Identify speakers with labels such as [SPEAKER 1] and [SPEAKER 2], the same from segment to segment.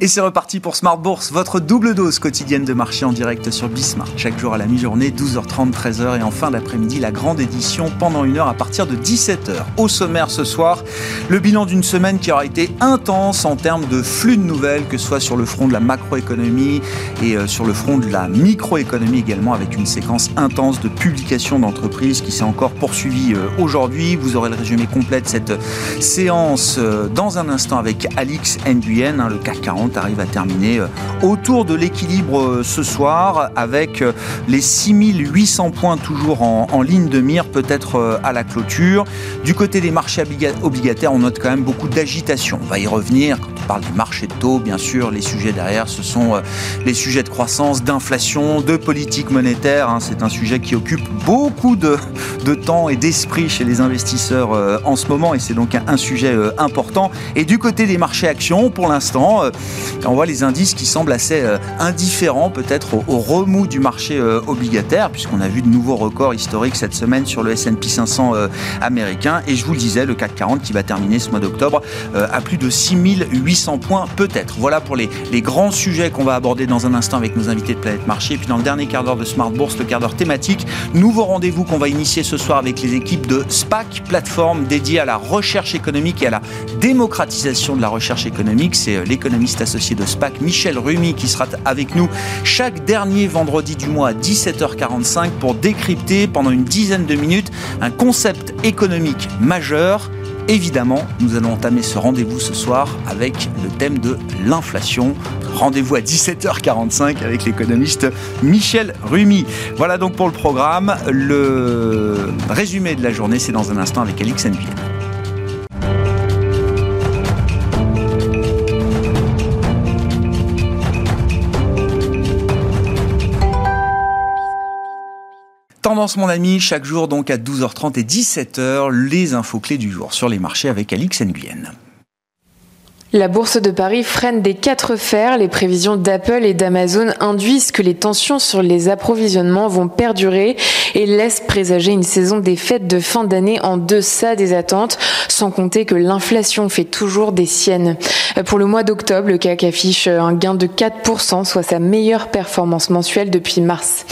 [SPEAKER 1] Et c'est reparti pour Smart Bourse, votre double dose quotidienne de marché en direct sur Bismart. Chaque jour à la mi-journée, 12h30, 13h et en fin d'après-midi, la grande édition pendant une heure à partir de 17h. Au sommaire ce soir, le bilan d'une semaine qui aura été intense en termes de flux de nouvelles, que ce soit sur le front de la macroéconomie et euh, sur le front de la microéconomie également, avec une séquence intense de publications d'entreprises qui s'est encore poursuivie euh, aujourd'hui. Vous aurez le résumé complet de cette séance euh, dans un instant avec Alix Nguyen, hein, le CAC 40 arrive à terminer euh, autour de l'équilibre euh, ce soir avec euh, les 6800 points toujours en, ligne de mire peut-être à la clôture. Du côté des marchés obligataires, on note quand même beaucoup d'agitation. On va y revenir quand on parle du marché de taux, bien sûr. Les sujets derrière, ce sont les sujets de croissance, d'inflation, de politique monétaire. Hein. C'est un sujet qui occupe beaucoup de, de temps et d'esprit chez les investisseurs en ce moment et c'est donc un, sujet important. Et du côté des marchés actions, pour l'instant, on voit les indices qui semblent assez euh, indifférents peut-être au, remous du marché euh, obligataire, puisqu'on a vu de nouveaux records historiques cette semaine sur le S&P 500 euh, américain. Et je vous le disais, le CAC 40 qui va terminer ce mois d'octobre à plus de 6800 points peut-être. Voilà pour les, les grands sujets qu'on va aborder dans un instant avec nos invités de Planète Marché. Et puis dans le dernier quart d'heure de Smart Bourse, le quart d'heure thématique, nouveau rendez-vous qu'on va initier ce soir avec les équipes de SPAC, plateforme dédiée à la recherche économique et à la démocratisation de la recherche économique. C'est l'économiste associé de SPAC, Michel Rumi, qui sera avec nous chaque dernier vendredi du mois à 17h45 pour décrypter pendant une dizaine de minutes un concept économique majeur. Évidemment, nous allons entamer ce rendez-vous ce soir avec le thème de l'inflation. Rendez-vous à 17h45 avec l'économiste Michel Rumi. Voilà donc pour le programme. Le résumé de la journée, c'est dans un instant avec Alix Nguyen. Tendance mon ami, chaque jour donc à 12h30 et 17h, les infos clés du jour sur les marchés avec Alix Nguyen.
[SPEAKER 2] La bourse de Paris freine des quatre fers. Les prévisions d'Apple et d'Amazon induisent que les tensions sur les approvisionnements vont perdurer et laissent présager une saison des fêtes de fin d'année en deçà des attentes, sans compter que l'inflation fait toujours des siennes. Pour le mois d'octobre, le CAC affiche un gain de 4%, soit sa meilleure performance mensuelle depuis mars.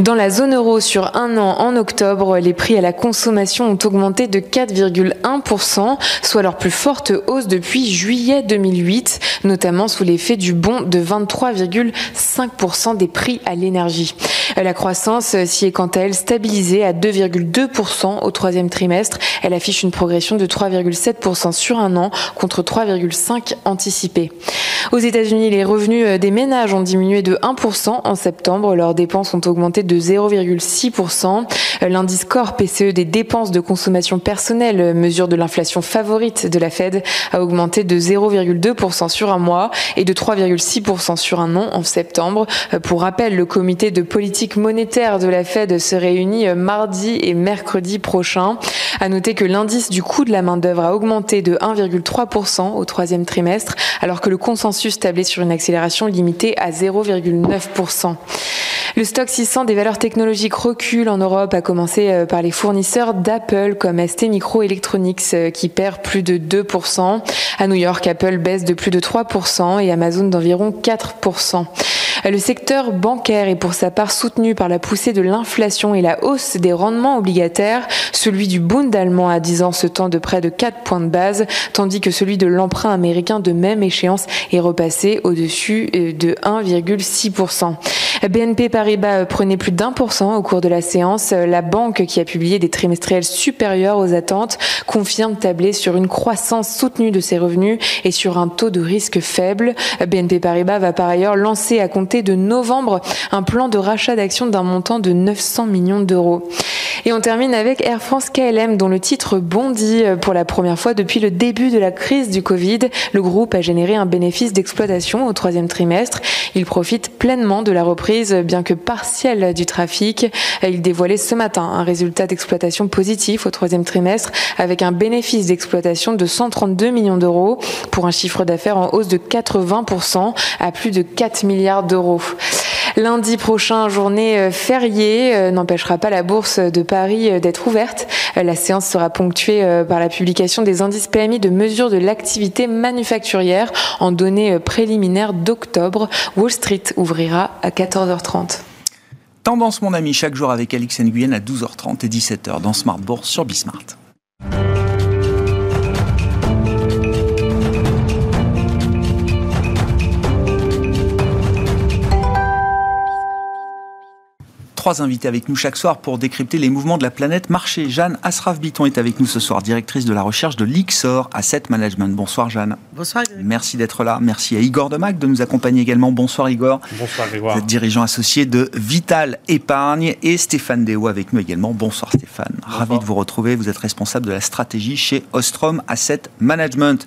[SPEAKER 2] Dans la zone euro, sur un an en octobre, les prix à la consommation ont augmenté de 4,1%, soit leur plus forte hausse depuis juillet 2008, notamment sous l'effet du bond de 23,5% des prix à l'énergie. La croissance s'y est quant à elle stabilisée à 2,2% au troisième trimestre. Elle affiche une progression de 3,7% sur un an contre 3,5% anticipé. Aux États-Unis, les revenus des ménages ont diminué de 1% en septembre. Leurs dépenses ont augmenté de 0,6%. L'indice Core PCE des dépenses de consommation personnelle, mesure de l'inflation favorite de la Fed, a augmenté de 0,2% sur un mois et de 3,6% sur un an en septembre. Pour rappel, le comité de politique monétaire de la Fed se réunit mardi et mercredi prochain. À noter que l'indice du coût de la main-d'œuvre a augmenté de 1,3% au troisième trimestre, alors que le consensus tablait sur une accélération limitée à 0,9%. Le stock 600 des valeurs technologiques recule en Europe, à commencer euh, par les fournisseurs d'Apple comme ST Microelectronics euh, qui perd plus de 2%. À New York, Apple baisse de plus de 3% et Amazon d'environ 4%. Le secteur bancaire est pour sa part soutenu par la poussée de l'inflation et la hausse des rendements obligataires. Celui du Bund allemand à 10 ans se tend de près de 4 points de base, tandis que celui de l'emprunt américain de même échéance est repassé au-dessus euh, de 1,6%. BNP Paribas prenait plus d'un pour cent au cours de la séance. La banque, qui a publié des trimestriels supérieurs aux attentes, confirme tabler sur une croissance soutenue de ses revenus et sur un taux de risque faible. BNP Paribas va par ailleurs lancer à compter de novembre un plan de rachat d'actions d'un montant de 900 millions d'euros. Et on termine avec Air France KLM, dont le titre bondit pour la première fois depuis le début de la crise du Covid. Le groupe a généré un bénéfice d'exploitation au troisième trimestre. Il profite pleinement de la reprise, bien que partielle, du trafic. Il dévoilait ce matin un résultat d'exploitation positif au troisième trimestre, avec un bénéfice d'exploitation de 132 millions d'euros pour un chiffre d'affaires en hausse de 80% à plus de 4 milliards d'euros. Lundi prochain, journée euh, fériée, euh, n'empêchera pas la bourse de Paris euh, d'être ouverte. La séance sera ponctuée par la publication des indices PMI de mesure de l'activité manufacturière en données préliminaires d'octobre. Wall Street ouvrira à 14h30.
[SPEAKER 1] Tendance mon ami chaque jour avec Alix Nguyen à 12h30 et 17h dans Smart Bourse sur Bismart. Trois invités avec nous chaque soir pour décrypter les mouvements de la planète marché. Jeanne Asraf-Biton est avec nous ce soir, directrice de la recherche de l'IXOR Asset Management. Bonsoir Jeanne.
[SPEAKER 3] Bonsoir.
[SPEAKER 1] Merci d'être là. Merci à Igor Demac de nous accompagner également. Bonsoir Igor.
[SPEAKER 4] Bonsoir Grégoire.
[SPEAKER 1] Vous êtes dirigeant associé de Vital Épargne et Stéphane Deo avec nous également. Bonsoir Stéphane. Ravi de vous retrouver. Vous êtes responsable de la stratégie chez Ostrom Asset Management.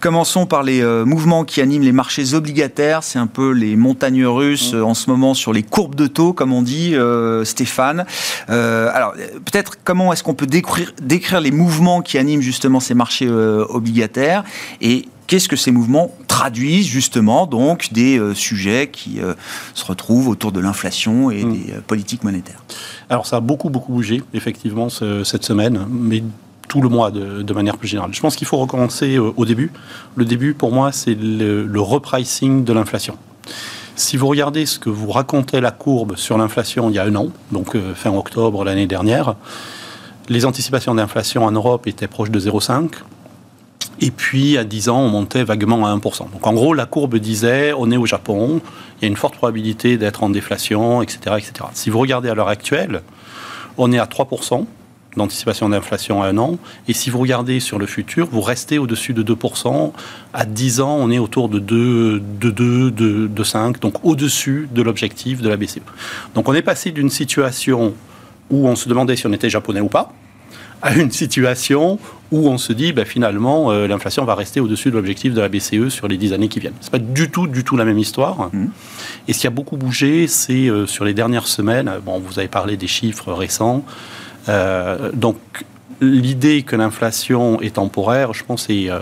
[SPEAKER 1] Commençons par les euh, mouvements qui animent les marchés obligataires. C'est un peu les montagnes russes mmh. euh, en ce moment sur les courbes de taux, comme on dit. Euh, euh, Stéphane. Euh, alors, peut-être comment est-ce qu'on peut décrire, décrire, les mouvements qui animent justement ces marchés euh, obligataires et qu'est-ce que ces mouvements traduisent justement donc des sujets qui se retrouvent autour de l'inflation et hmm. des politiques monétaires?
[SPEAKER 4] Alors ça a beaucoup beaucoup bougé effectivement cette semaine, mais tout le mois de, manière plus générale. Je pense qu'il faut recommencer au début. Le début pour moi c'est le, le repricing de l'inflation. Si vous regardez ce que vous racontait la courbe sur l'inflation il y a un an, donc euh, fin octobre l'année dernière, les anticipations d'inflation en Europe étaient proches de 0,5. Et puis, à 10 ans, on montait vaguement à 1%. Donc, en gros, la courbe disait, on est au Japon, il y a une forte probabilité d'être en déflation, etc., etc. Si vous regardez à l'heure actuelle, on est à 3% d'anticipation d'inflation à un an. Et si vous regardez sur le futur, vous restez au-dessus de 2%. À 10 ans, on est autour de 2, de 2, de, de 5, donc au-dessus de l'objectif de la BCE. Donc on est passé d'une situation où on se demandait si on était japonais ou pas, à une situation où on se dit ben, finalement euh, l'inflation va rester au-dessus de l'objectif de la BCE sur les 10 années qui viennent. Ce n'est pas du tout, du tout la même histoire. Mmh. Et ce qui a beaucoup bougé, c'est euh, sur les dernières semaines, bon, vous avez parlé des chiffres récents, euh, donc l'idée que l'inflation est temporaire, je pense, est euh,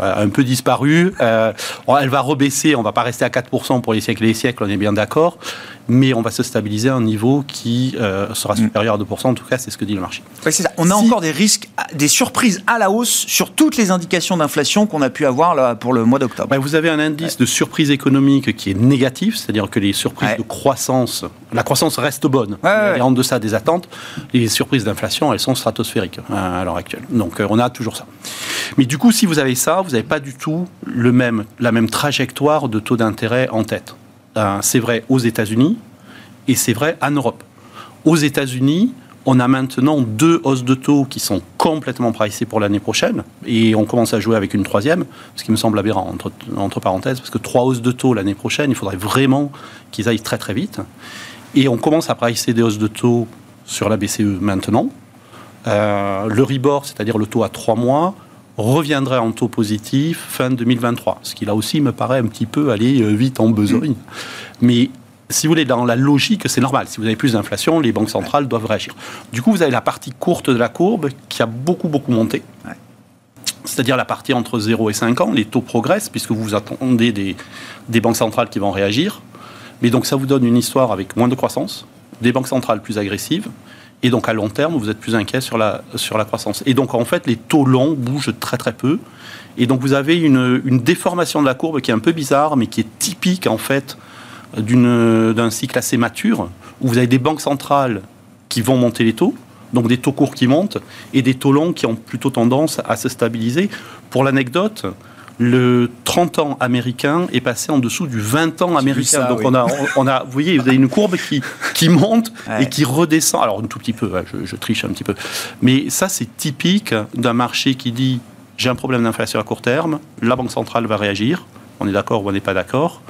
[SPEAKER 4] un peu disparue. Euh, elle va rebaisser, on ne va pas rester à 4% pour les siècles et les siècles, on est bien d'accord mais on va se stabiliser à un niveau qui euh, sera mm. supérieur à 2%. En tout cas, c'est ce que dit le marché.
[SPEAKER 1] ça. On a encore des risques, des surprises à la hausse sur toutes les indications d'inflation qu'on a pu avoir là, pour le mois d'octobre.
[SPEAKER 4] Ben, vous avez un indice de surprise économique qui est négatif, c'est-à-dire que les surprises de croissance, la croissance reste bonne, elle est en deçà des attentes. Les surprises d'inflation, elles sont stratosphériques hein, à l'heure actuelle. Donc euh, on a toujours ça. Mais du coup, si vous avez ça, vous n'avez pas du tout le même, la même trajectoire de taux d'intérêt en tête. Euh, c'est vrai aux États-Unis et c'est vrai en Europe. Aux États-Unis, on a maintenant deux hausses de taux qui sont complètement pricées pour l'année prochaine et on commence à jouer avec une troisième, ce qui me semble aberrant, entre, parenthèses, parce que trois hausses de taux l'année prochaine, il faudrait vraiment qu'ils aillent très très vite. Et on commence à pricer des hausses de taux sur la BCE maintenant. Euh, le RIBOR, c'est-à-dire le taux à trois mois, reviendrait en taux positif fin 2023. Ce qui là aussi me paraît un petit peu aller euh, vite en besogne. Mais si vous voulez, dans la logique, c'est normal. Si vous avez plus d'inflation, les banques centrales doivent réagir. Du coup, vous avez la partie courte de la courbe qui a beaucoup, beaucoup monté. C'est-à-dire la partie entre 0 et 5 ans, les taux progressent puisque vous attendez des, des banques centrales qui vont réagir. Mais donc ça vous donne une histoire avec moins de croissance, des banques centrales plus agressives, et donc à long terme, vous êtes plus inquiet sur la, sur la croissance. Et donc en fait, les taux longs bougent très très peu. Et donc vous avez une, une déformation de la courbe qui est un peu bizarre, mais qui est typique en fait d'un cycle assez mature, où vous avez des banques centrales qui vont monter les taux, donc des taux courts qui montent, et des taux longs qui ont plutôt tendance à se stabiliser. Pour l'anecdote, le 30 ans américain est passé en dessous du 20 ans américain. Donc on, a, on a, vous voyez, vous avez une courbe qui, qui monte et qui redescend. Alors un tout petit peu, je, triche un petit peu. Mais ça, c'est typique d'un marché qui dit j'ai un problème d'inflation à court terme, la Banque centrale va réagir, on est d'accord ou on n'est pas d'accord.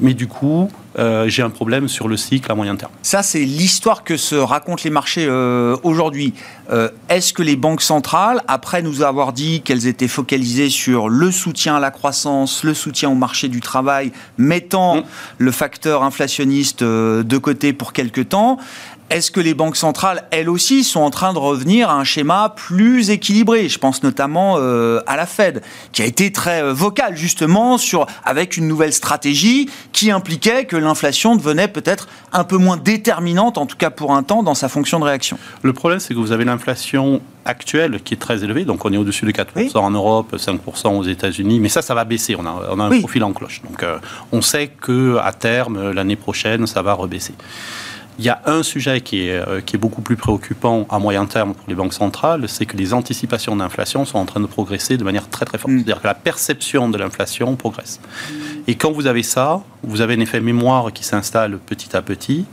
[SPEAKER 4] Mais du coup, euh, j'ai un problème sur le cycle à moyen terme.
[SPEAKER 1] Ça, c'est l'histoire que se racontent les marchés euh, aujourd'hui. Euh, est-ce que les banques centrales, après nous avoir dit qu'elles étaient focalisées sur le soutien à la croissance, le soutien au marché du travail, mettant mm. le facteur inflationniste de côté pour quelque temps, est-ce que les banques centrales, elles aussi, sont en train de revenir à un schéma plus équilibré? Je pense notamment euh, à la Fed, qui a été très euh, vocale justement sur avec une nouvelle stratégie qui impliquait que l'inflation devenait peut-être un peu moins déterminante, en tout cas pour un temps, dans sa fonction de réaction.
[SPEAKER 4] Le problème, c'est que vous avez l'inflation actuelle qui est très élevée, donc on est au-dessus de 4% en Europe, 5% aux États-Unis, mais ça, ça va baisser. On a, un profil en cloche, donc euh, on sait que à terme, l'année prochaine, ça va rebaisser. Il y a un sujet qui est, euh, qui est beaucoup plus préoccupant à moyen terme pour les banques centrales, c'est que les anticipations d'inflation sont en train de progresser de manière très très forte. Mm. C'est-à-dire que la perception de l'inflation progresse. Et quand vous avez ça, vous avez un effet mémoire qui s'installe petit à petit,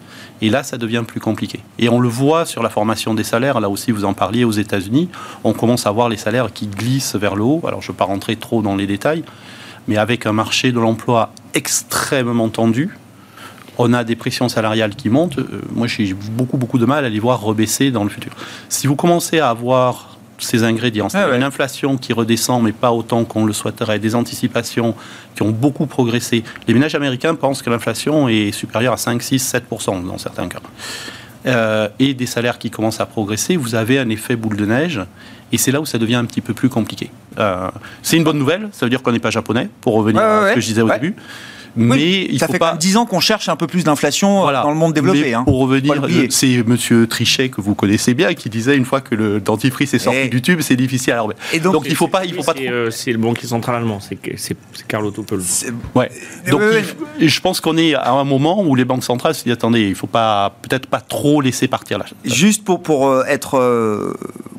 [SPEAKER 4] et là, ça devient plus compliqué. Et on le voit sur la formation des salaires, là aussi vous en parliez aux États-Unis, on commence à voir les salaires qui glissent vers le haut. Alors je ne vais pas rentrer trop dans les détails, mais avec un marché de l'emploi extrêmement tendu, on a des pressions salariales qui montent. Euh, moi, j'ai beaucoup, beaucoup de mal à les voir rebaisser dans le futur. Si vous commencez à avoir ces ingrédients, c'est ah une inflation qui redescend, mais pas autant qu'on le souhaiterait, des anticipations qui ont beaucoup progressé. Les ménages américains pensent que l'inflation est supérieure à 5, 6, 7% dans certains cas. Euh, et des salaires qui commencent à progresser, vous avez un effet boule de neige. Et c'est là où ça devient un petit peu plus compliqué. Euh, c'est une bonne nouvelle, ça veut dire qu'on n'est pas japonais, pour revenir à ce que je disais au début.
[SPEAKER 1] Mais il ça fait pas 10 ans qu'on cherche un peu plus d'inflation euh, dans le monde développé.
[SPEAKER 4] Hein. Pour revenir, c'est Monsieur Trichet que vous connaissez bien qui disait une fois que le dentifrice est sorti du tube, c'est difficile à
[SPEAKER 3] Et donc, il faut pas, il faut pas. Euh, c'est le banquier central allemand, c'est Carlo Toppel.
[SPEAKER 4] Ouais. Donc je pense qu'on est à un moment où les banques centrales se disent attendez, il faut pas peut-être pas trop laisser partir là.
[SPEAKER 1] Juste pour pour euh, être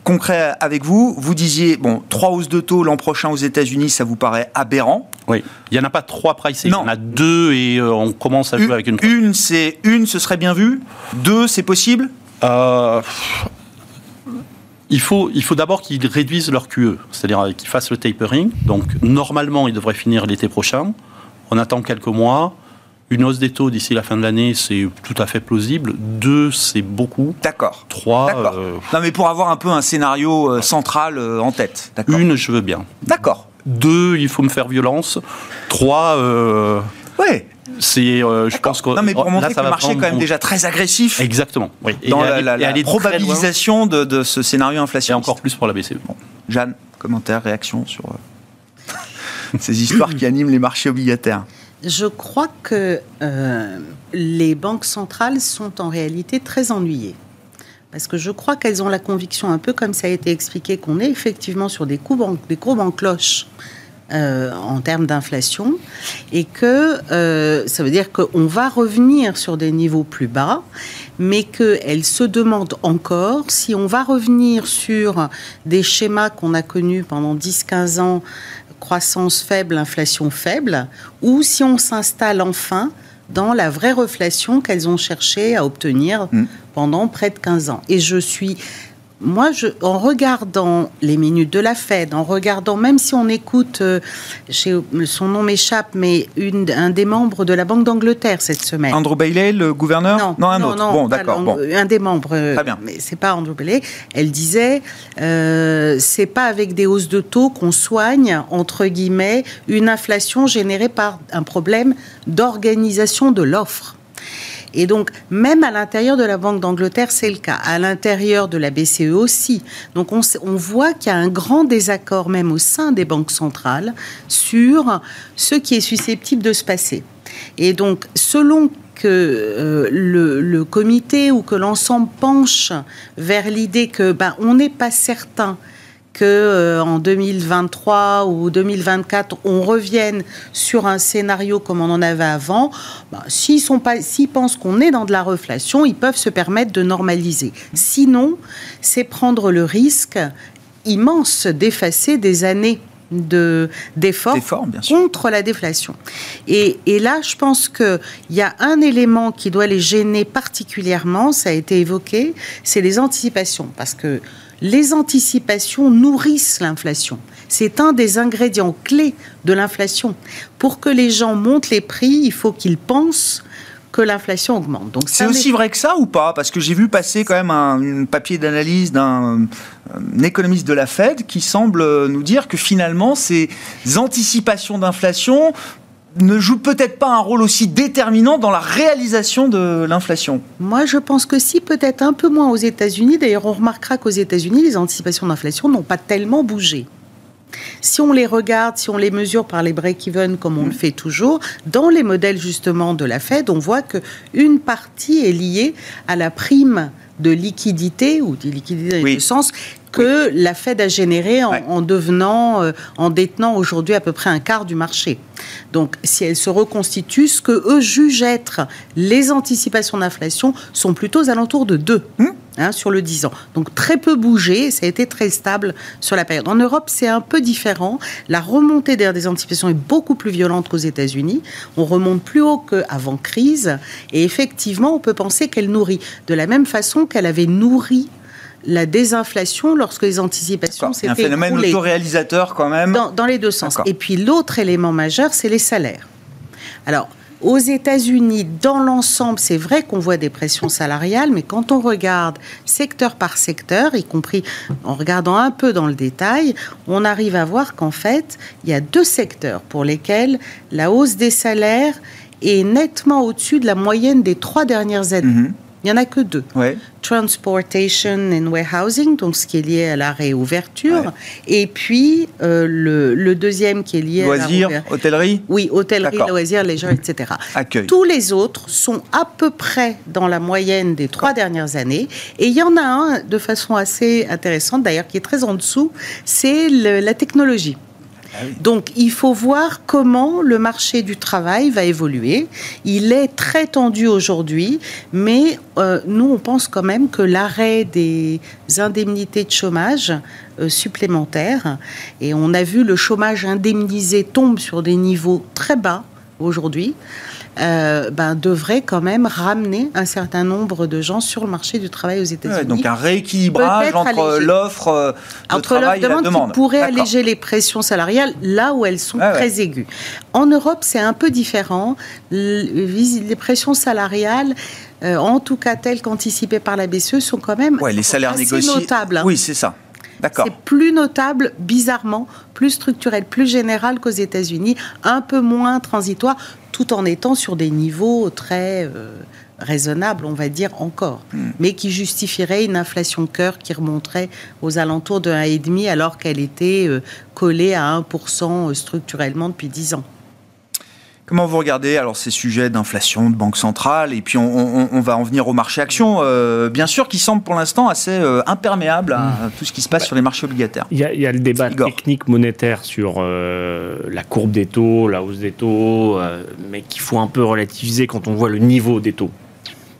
[SPEAKER 1] concret avec vous, vous disiez, bon, trois hausses de taux l'an prochain aux États-Unis, ça vous paraît aberrant
[SPEAKER 4] Oui, il n'y en a pas trois pricés, il y en a deux et euh, on commence à jouer avec une
[SPEAKER 1] Une, c'est une, ce serait bien vu. Deux, c'est possible? Euh,
[SPEAKER 4] il faut, il faut d'abord qu'ils réduisent leur QE, c'est-à-dire qu'ils fassent le tapering. Donc, normalement, ils devraient finir l'été prochain. On attend quelques mois. Une hausse des taux d'ici la fin de l'année, c'est tout à fait plausible. Deux, c'est beaucoup.
[SPEAKER 1] D'accord.
[SPEAKER 4] Trois.
[SPEAKER 1] Euh, non, mais pour avoir un peu un scénario euh, central euh, en tête.
[SPEAKER 4] Une, je veux bien.
[SPEAKER 1] D'accord.
[SPEAKER 4] Deux, il faut me faire violence. Trois.
[SPEAKER 1] ouais.
[SPEAKER 4] C'est, je pense que
[SPEAKER 1] non, mais pour montrer que le marché est quand même déjà très agressif.
[SPEAKER 4] Exactement.
[SPEAKER 1] Oui. Dans la, probabilisation de, ce scénario inflationniste.
[SPEAKER 4] Et encore plus pour la BCE.
[SPEAKER 1] Jeanne, commentaire, réaction sur ces histoires qui animent les marchés obligataires.
[SPEAKER 5] Je crois que euh, les banques centrales sont en réalité très ennuyées. Parce que je crois qu'elles ont la conviction, un peu comme ça a été expliqué, qu'on est effectivement sur des courbes en, des en cloche euh, en termes d'inflation et que euh, ça veut dire qu'on va revenir sur des niveaux plus bas, mais qu'elles se demandent encore si on va revenir sur des schémas qu'on a connus pendant 10-15 ans croissance faible, inflation faible, ou si on s'installe enfin dans la vraie reflation qu'elles ont cherché à obtenir mm. Pendant près de 15 ans. Et je suis moi, je, en regardant les minutes de la Fed, en regardant, même si on écoute, euh, son nom m'échappe, mais une, un des membres de la Banque d'Angleterre cette semaine.
[SPEAKER 1] Andrew Bailey, le gouverneur
[SPEAKER 5] Non, un autre. bon, d'accord. Un des membres. Euh, Très bien. Mais c'est pas Andrew Bailey. Elle disait, euh, c'est pas avec des hausses de taux qu'on soigne entre guillemets une inflation générée par un problème d'organisation de l'offre. Et donc, même à l'intérieur de la Banque d'Angleterre, c'est le cas. À l'intérieur de la BCE aussi. Donc, on, voit qu'il y a un grand désaccord, même au sein des banques centrales, sur ce qui est susceptible de se passer. Et donc, selon que euh, le, le, comité ou que l'ensemble penche vers l'idée que ben, on n'est pas certain que euh, en 2023 ou 2024, on revienne sur un scénario comme on en avait avant, bah, s'ils sont pas, s'ils pensent qu'on est dans de la reflation, ils peuvent se permettre de normaliser. Sinon, c'est prendre le risque immense d'effacer des années de d'efforts contre la déflation. Et, et là, je pense qu'il y a un élément qui doit les gêner particulièrement, ça a été évoqué, c'est les anticipations. Parce que les anticipations nourrissent l'inflation. c'est un des ingrédients clés de l'inflation. Pour que les gens montent les prix, il faut qu'ils pensent que l'inflation augmente.
[SPEAKER 1] Donc c'est aussi vrai que ça ou pas? Parce que j'ai vu passer quand même un, papier d'analyse d'un économiste de la Fed qui semble nous dire que finalement ces anticipations d'inflation ne jouent peut-être pas un rôle aussi déterminant dans la réalisation de l'inflation
[SPEAKER 5] Moi, je pense que si, peut-être un peu moins aux États-Unis. D'ailleurs, on remarquera qu'aux États-Unis, les anticipations d'inflation n'ont pas tellement bougé. Si on les regarde, si on les mesure par les break-even comme on le fait toujours, dans les modèles justement de la Fed, on voit que une partie est liée à la prime de liquidité ou de liquidité dans le sens que la Fed a généré en, devenant, euh, en détenant aujourd'hui à peu près un quart du marché. Donc, si elle se reconstitue, ce que eux jugent être les anticipations d'inflation sont plutôt aux alentours de 2 hmm. hein, sur le 10 ans. Donc, très peu bougé, ça a été très stable sur la période. En Europe, c'est un peu différent. La remontée des anticipations est beaucoup plus violente qu'aux États-Unis. On remonte plus haut qu'avant crise. Et effectivement, on peut penser qu'elle nourrit de la même façon qu'elle avait nourri la désinflation lorsque les anticipations s'étaient
[SPEAKER 1] Un phénomène autoréalisateur quand même.
[SPEAKER 5] Dans, les deux sens. Et puis l'autre élément majeur, c'est les salaires. Alors, aux États-Unis, dans l'ensemble, c'est vrai qu'on voit des pressions salariales, mais quand on regarde secteur par secteur, y compris en regardant un peu dans le détail, on arrive à voir qu'en fait, il y a deux secteurs pour lesquels la hausse des salaires est nettement au-dessus de la moyenne des trois dernières années. Mhm. Il n'y en a que deux. Transportation and Warehousing, donc ce qui est lié à la réouverture. Et puis euh, le, deuxième qui est lié
[SPEAKER 1] loisirs, à la hôtellerie
[SPEAKER 5] Oui, hôtellerie, loisirs, léisure, etc. Tous les autres sont à peu près dans la moyenne des trois dernières années. Et il y en a un de façon assez intéressante, d'ailleurs, qui est très en dessous, c'est la technologie. Ah Donc il faut voir comment le marché du travail va évoluer. Il est très tendu aujourd'hui, mais euh, nous on pense quand même que l'arrêt des indemnités de chômage euh, supplémentaires, et on a vu le chômage indemnisé tombe sur des niveaux très bas aujourd'hui, euh, ben, devrait quand même ramener un certain nombre de gens sur le marché du travail aux États-Unis.
[SPEAKER 1] donc un rééquilibrage entre l'offre euh, de travail et la demande.
[SPEAKER 5] Qui pourrait alléger les pressions salariales là où elles sont très aiguës. En Europe, c'est un peu différent. Les pressions salariales euh, en tout cas telles qu'anticipées par la BCE, sont quand même
[SPEAKER 1] ouais, les salaires
[SPEAKER 5] assez
[SPEAKER 1] négociés.
[SPEAKER 5] notables.
[SPEAKER 1] Oui, c'est ça.
[SPEAKER 5] C'est plus notable, bizarrement, plus structurel, plus général qu'aux États-Unis, un peu moins transitoire, tout en étant sur des niveaux très euh, raisonnables, on va dire encore, hmm. mais qui justifieraient une inflation cœur qui remonterait aux alentours de 1,5 alors qu'elle était euh, collée à 1% euh, structurellement depuis 10 ans.
[SPEAKER 1] Comment vous regardez alors ces sujets d'inflation, de banque centrale, et puis on, va en venir au marché action, euh, bien sûr, qui semble pour l'instant assez euh, imperméable à mmh. tout ce qui se passe sur les marchés obligataires.
[SPEAKER 3] Il y, a le débat technique monétaire sur euh, la courbe des taux, la hausse des taux, mais qu'il faut un peu relativiser quand on voit le niveau des taux.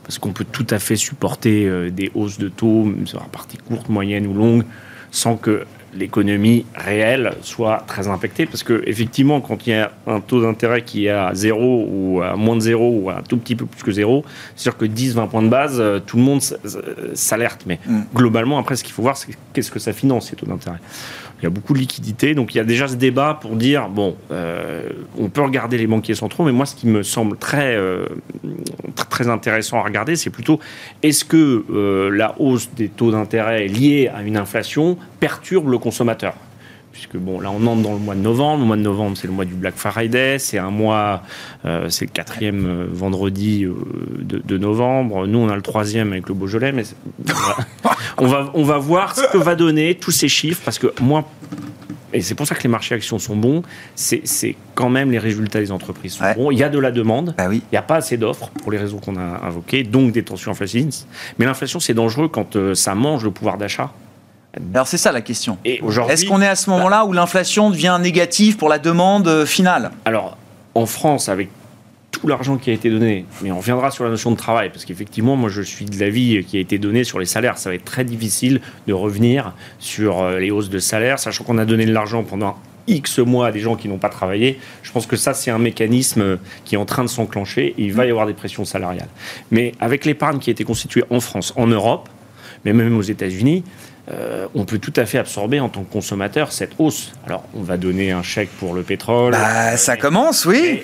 [SPEAKER 3] Parce qu'on peut tout à fait supporter des hausses de taux, sur la partie courte, moyenne ou longue, sans que l'économie réelle soit très impactée parce que effectivement quand il y a un taux d'intérêt qui est à zéro ou à moins de zéro ou à un tout petit peu plus que zéro, c'est sûr que 10-20 points de base, euh, tout le monde s'alerte. Mais mm. globalement, après, ce qu'il faut voir, c'est qu'est-ce que ça finance ces taux d'intérêt? Il y a beaucoup de liquidités, donc il y a déjà ce débat pour dire bon, euh, on peut regarder les banquiers centraux, mais moi, ce qui me semble très euh, très intéressant à regarder, c'est plutôt est-ce que la hausse des taux d'intérêt liée à une inflation perturbe le consommateur? Puisque bon, là on entre dans le mois de novembre. Le mois de novembre, c'est le mois du Black Friday, c'est un mois, euh, c'est le quatrième euh, vendredi euh, de, novembre. Nous, on a le troisième avec le Beaujolais, mais on va, on va voir ce que va donner tous ces chiffres, parce que moi, et c'est pour ça que les marchés actions sont bons, c'est quand même les résultats des entreprises sont bons. Il y a de la demande,
[SPEAKER 1] bah oui.
[SPEAKER 3] il n'y a pas assez d'offres pour les raisons qu'on a invoquées, donc des tensions inflationnistes. Mais l'inflation, c'est dangereux quand ça mange le pouvoir d'achat
[SPEAKER 1] alors c'est ça la question. Est-ce qu'on est à ce moment-là où l'inflation devient négative pour la demande euh, finale?
[SPEAKER 3] Alors en France, avec tout l'argent qui a été donné, mais on reviendra sur la notion de travail, parce qu'effectivement, moi je suis de l'avis qui a été donné sur les salaires. Ça va être très difficile de revenir sur euh, les hausses de salaire, sachant qu'on a donné de l'argent pendant X mois à des gens qui n'ont pas travaillé. Je pense que ça, c'est un mécanisme qui est en train de s'enclencher il va y avoir des pressions salariales. Mais avec l'épargne qui a été constituée en France, en Europe, mais même aux États-Unis, euh, on peut tout à fait absorber en tant que consommateur cette hausse. Alors, on va donner un chèque pour le pétrole.
[SPEAKER 1] Bah, ça commence, oui.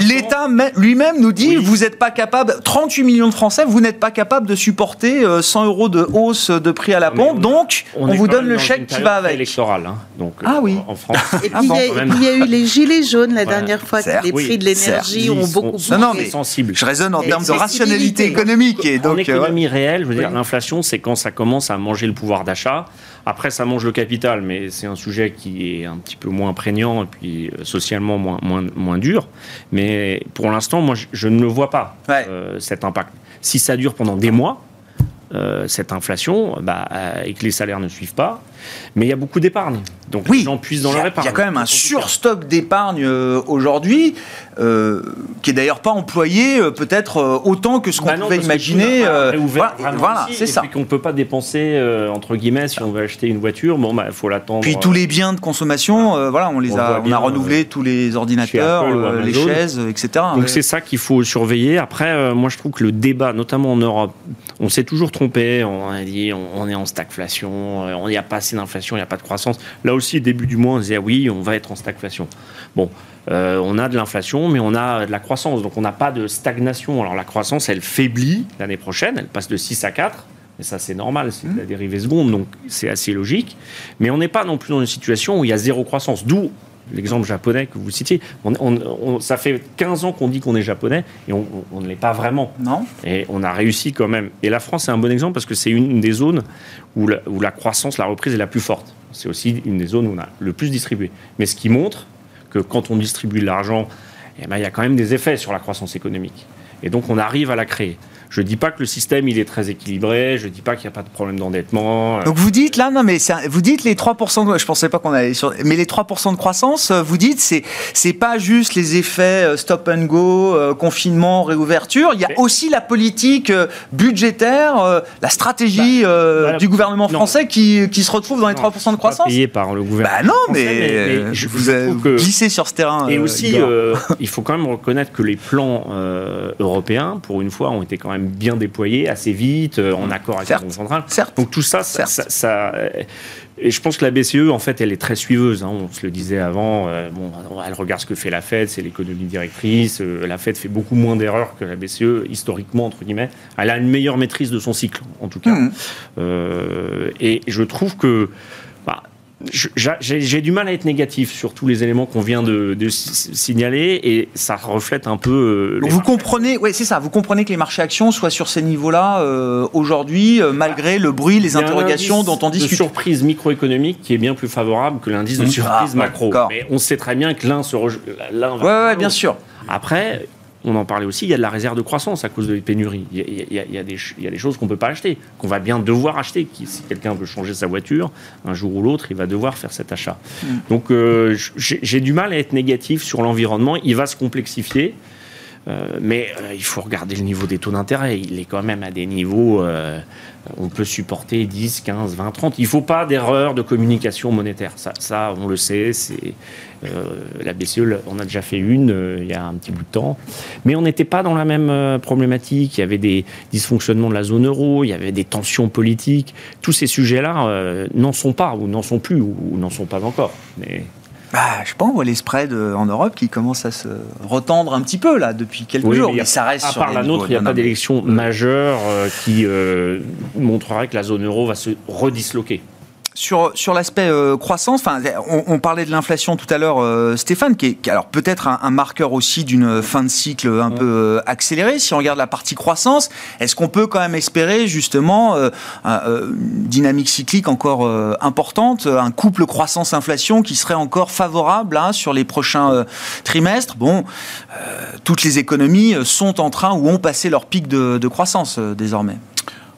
[SPEAKER 1] L'État lui-même nous dit vous n'êtes pas capable, 38 millions de Français, vous n'êtes pas capable de supporter 100 euh, euros de hausse de prix à la pompe, donc on, vous donne le chèque qui va avec.
[SPEAKER 3] électoral, hein, donc
[SPEAKER 1] ah oui.
[SPEAKER 5] En France. Et puis il y, a eu les gilets jaunes la dernière fois, que les prix de l'énergie ont beaucoup bougé.
[SPEAKER 1] Non, non, mais sensible. Je raisonne en termes de rationalité économique. Et
[SPEAKER 3] donc, en économie réelle, je veux dire, l'inflation, c'est quand ça commence à manger le pouvoir d'achat. Après, ça mange le capital, mais c'est un sujet qui est un petit peu moins prégnant et puis euh, socialement moins, moins, moins dur. Mais pour l'instant, moi, je, ne le vois pas, euh, cet impact. Si ça dure pendant des mois, cette inflation, bah, et que les salaires ne suivent pas, mais il y a beaucoup d'épargne. Donc
[SPEAKER 1] oui,
[SPEAKER 3] les gens puissent dans leur épargne.
[SPEAKER 1] Il y a quand même un surstock d'épargne euh, aujourd'hui, euh, qui est d'ailleurs pas employé euh, peut-être autant que ce qu'on bah pouvait imaginer.
[SPEAKER 3] voilà, c'est ça. Et qu'on ne peut pas dépenser entre guillemets si on veut acheter une voiture. Bon, il bah, faut l'attendre.
[SPEAKER 1] Puis tous les biens de consommation, voilà, on les a, on a renouvelé tous les ordinateurs, les chaises, etc.
[SPEAKER 3] Donc c'est ça qu'il faut surveiller. Après, moi je trouve que le débat, notamment en Europe, on s'est toujours trompé. On a dit on, est en stagflation, on n'y a pas d'inflation, il n'y a pas de croissance. Là aussi, début du mois, on disait ah oui, on va être en stagflation. Bon, euh, on a de l'inflation, mais on a de la croissance, donc on n'a pas de stagnation. Alors la croissance, elle faiblit l'année prochaine, elle passe de 6 à 4. Mais ça, c'est normal, c'est la dérivée seconde, donc c'est assez logique. Mais on n'est pas non plus dans une situation où il y a zéro croissance. D'où l'exemple japonais que vous citiez. On, ça fait 15 ans qu'on dit qu'on est japonais et on, ne l'est pas vraiment.
[SPEAKER 1] Non.
[SPEAKER 3] Et on a réussi quand même. Et la France, c'est un bon exemple parce que c'est une des zones où la, où la, croissance, la reprise est la plus forte. C'est aussi une des zones où on a le plus distribué. Mais ce qui montre que quand on distribue de l'argent, eh ben, il y a quand même des effets sur la croissance économique. Et donc on arrive à la créer. Je ne dis pas que le système il est très équilibré, je ne dis pas qu'il n'y a pas de problème d'endettement.
[SPEAKER 1] Donc vous dites là, non mais vous dites les 3%, je pensais pas qu'on allait sur, mais les 3% de croissance, euh, vous dites c'est c'est pas juste les effets euh, stop and go, euh, confinement, réouverture, il y a aussi la politique budgétaire, la stratégie bah, du gouvernement français qui, qui, se retrouve dans les 3% de croissance.
[SPEAKER 3] Payé par le gouvernement.
[SPEAKER 1] Bah non, mais, je, vous, vous glissez sur ce terrain.
[SPEAKER 3] Et aussi, il faut quand même reconnaître que les plans européens, pour une fois, ont été quand même bien déployé, assez vite, euh, en accord avec la Banque centrale. Donc tout ça, ça, euh, et je pense que la BCE, en fait, elle est très suiveuse. Hein. on se le disait avant. Euh, bon, elle regarde ce que fait la Fed, c'est l'économie directrice. la Fed fait beaucoup moins d'erreurs que la BCE, historiquement, entre guillemets. Elle a une meilleure maîtrise de son cycle, en tout cas. Mmh. et je trouve que j'ai du mal à être négatif sur tous les éléments qu'on vient de, signaler et ça reflète un peu.
[SPEAKER 1] Euh, vous comprenez, ouais, c'est ça. Vous comprenez que les marchés actions soient sur ces niveaux-là euh, aujourd'hui, euh, malgré le bruit, les interrogations dont on discute.
[SPEAKER 3] Une surprise microéconomique qui est bien plus favorable que l'indice de mmh. surprise ah, macro. Mais on sait très bien que l'un se
[SPEAKER 1] l'un. Ouais, ouais, bien sûr.
[SPEAKER 3] Après, on en parlait aussi, il y a de la réserve de croissance à cause de les pénuries. Il y a, des, choses qu'on ne peut pas acheter, qu'on va bien devoir acheter. Si quelqu'un veut changer sa voiture, un jour ou l'autre, il va devoir faire cet achat. Mm. Donc euh, j'ai du mal à être négatif sur l'environnement. Il va se complexifier. Euh, mais euh, il faut regarder le niveau des taux d'intérêt. Il est quand même à des niveaux, euh, on peut supporter 10, 15, 20, 30. Il ne faut pas d'erreur de communication monétaire. Ça, on le sait. C'est la BCE, on a déjà fait une il y a un petit bout de temps. Mais on n'était pas dans la même problématique. Il y avait des dysfonctionnements de la zone euro, il y avait des tensions politiques. Tous ces sujets-là n'en sont pas, ou n'en sont plus, ou, n'en sont pas encore.
[SPEAKER 1] Bah, je pense, on voit les spreads euh, en Europe qui commencent à se retendre un petit peu là depuis quelques jours. Mais, ça reste
[SPEAKER 3] à part la nôtre, il n'y a pas d'élection majeure euh, qui euh, montrerait que la zone euro va se redisloquer
[SPEAKER 1] sur, l'aspect euh, croissance, on, parlait de l'inflation tout à l'heure, euh, Stéphane, qui est, alors peut-être un, marqueur aussi d'une fin de cycle un peu euh, accélérée. Si on regarde la partie croissance, est-ce qu'on peut quand même espérer justement une dynamique cyclique encore importante, un couple croissance-inflation qui serait encore favorable hein, sur les prochains trimestres? Bon, toutes les économies sont en train ou ont passé leur pic de croissance désormais.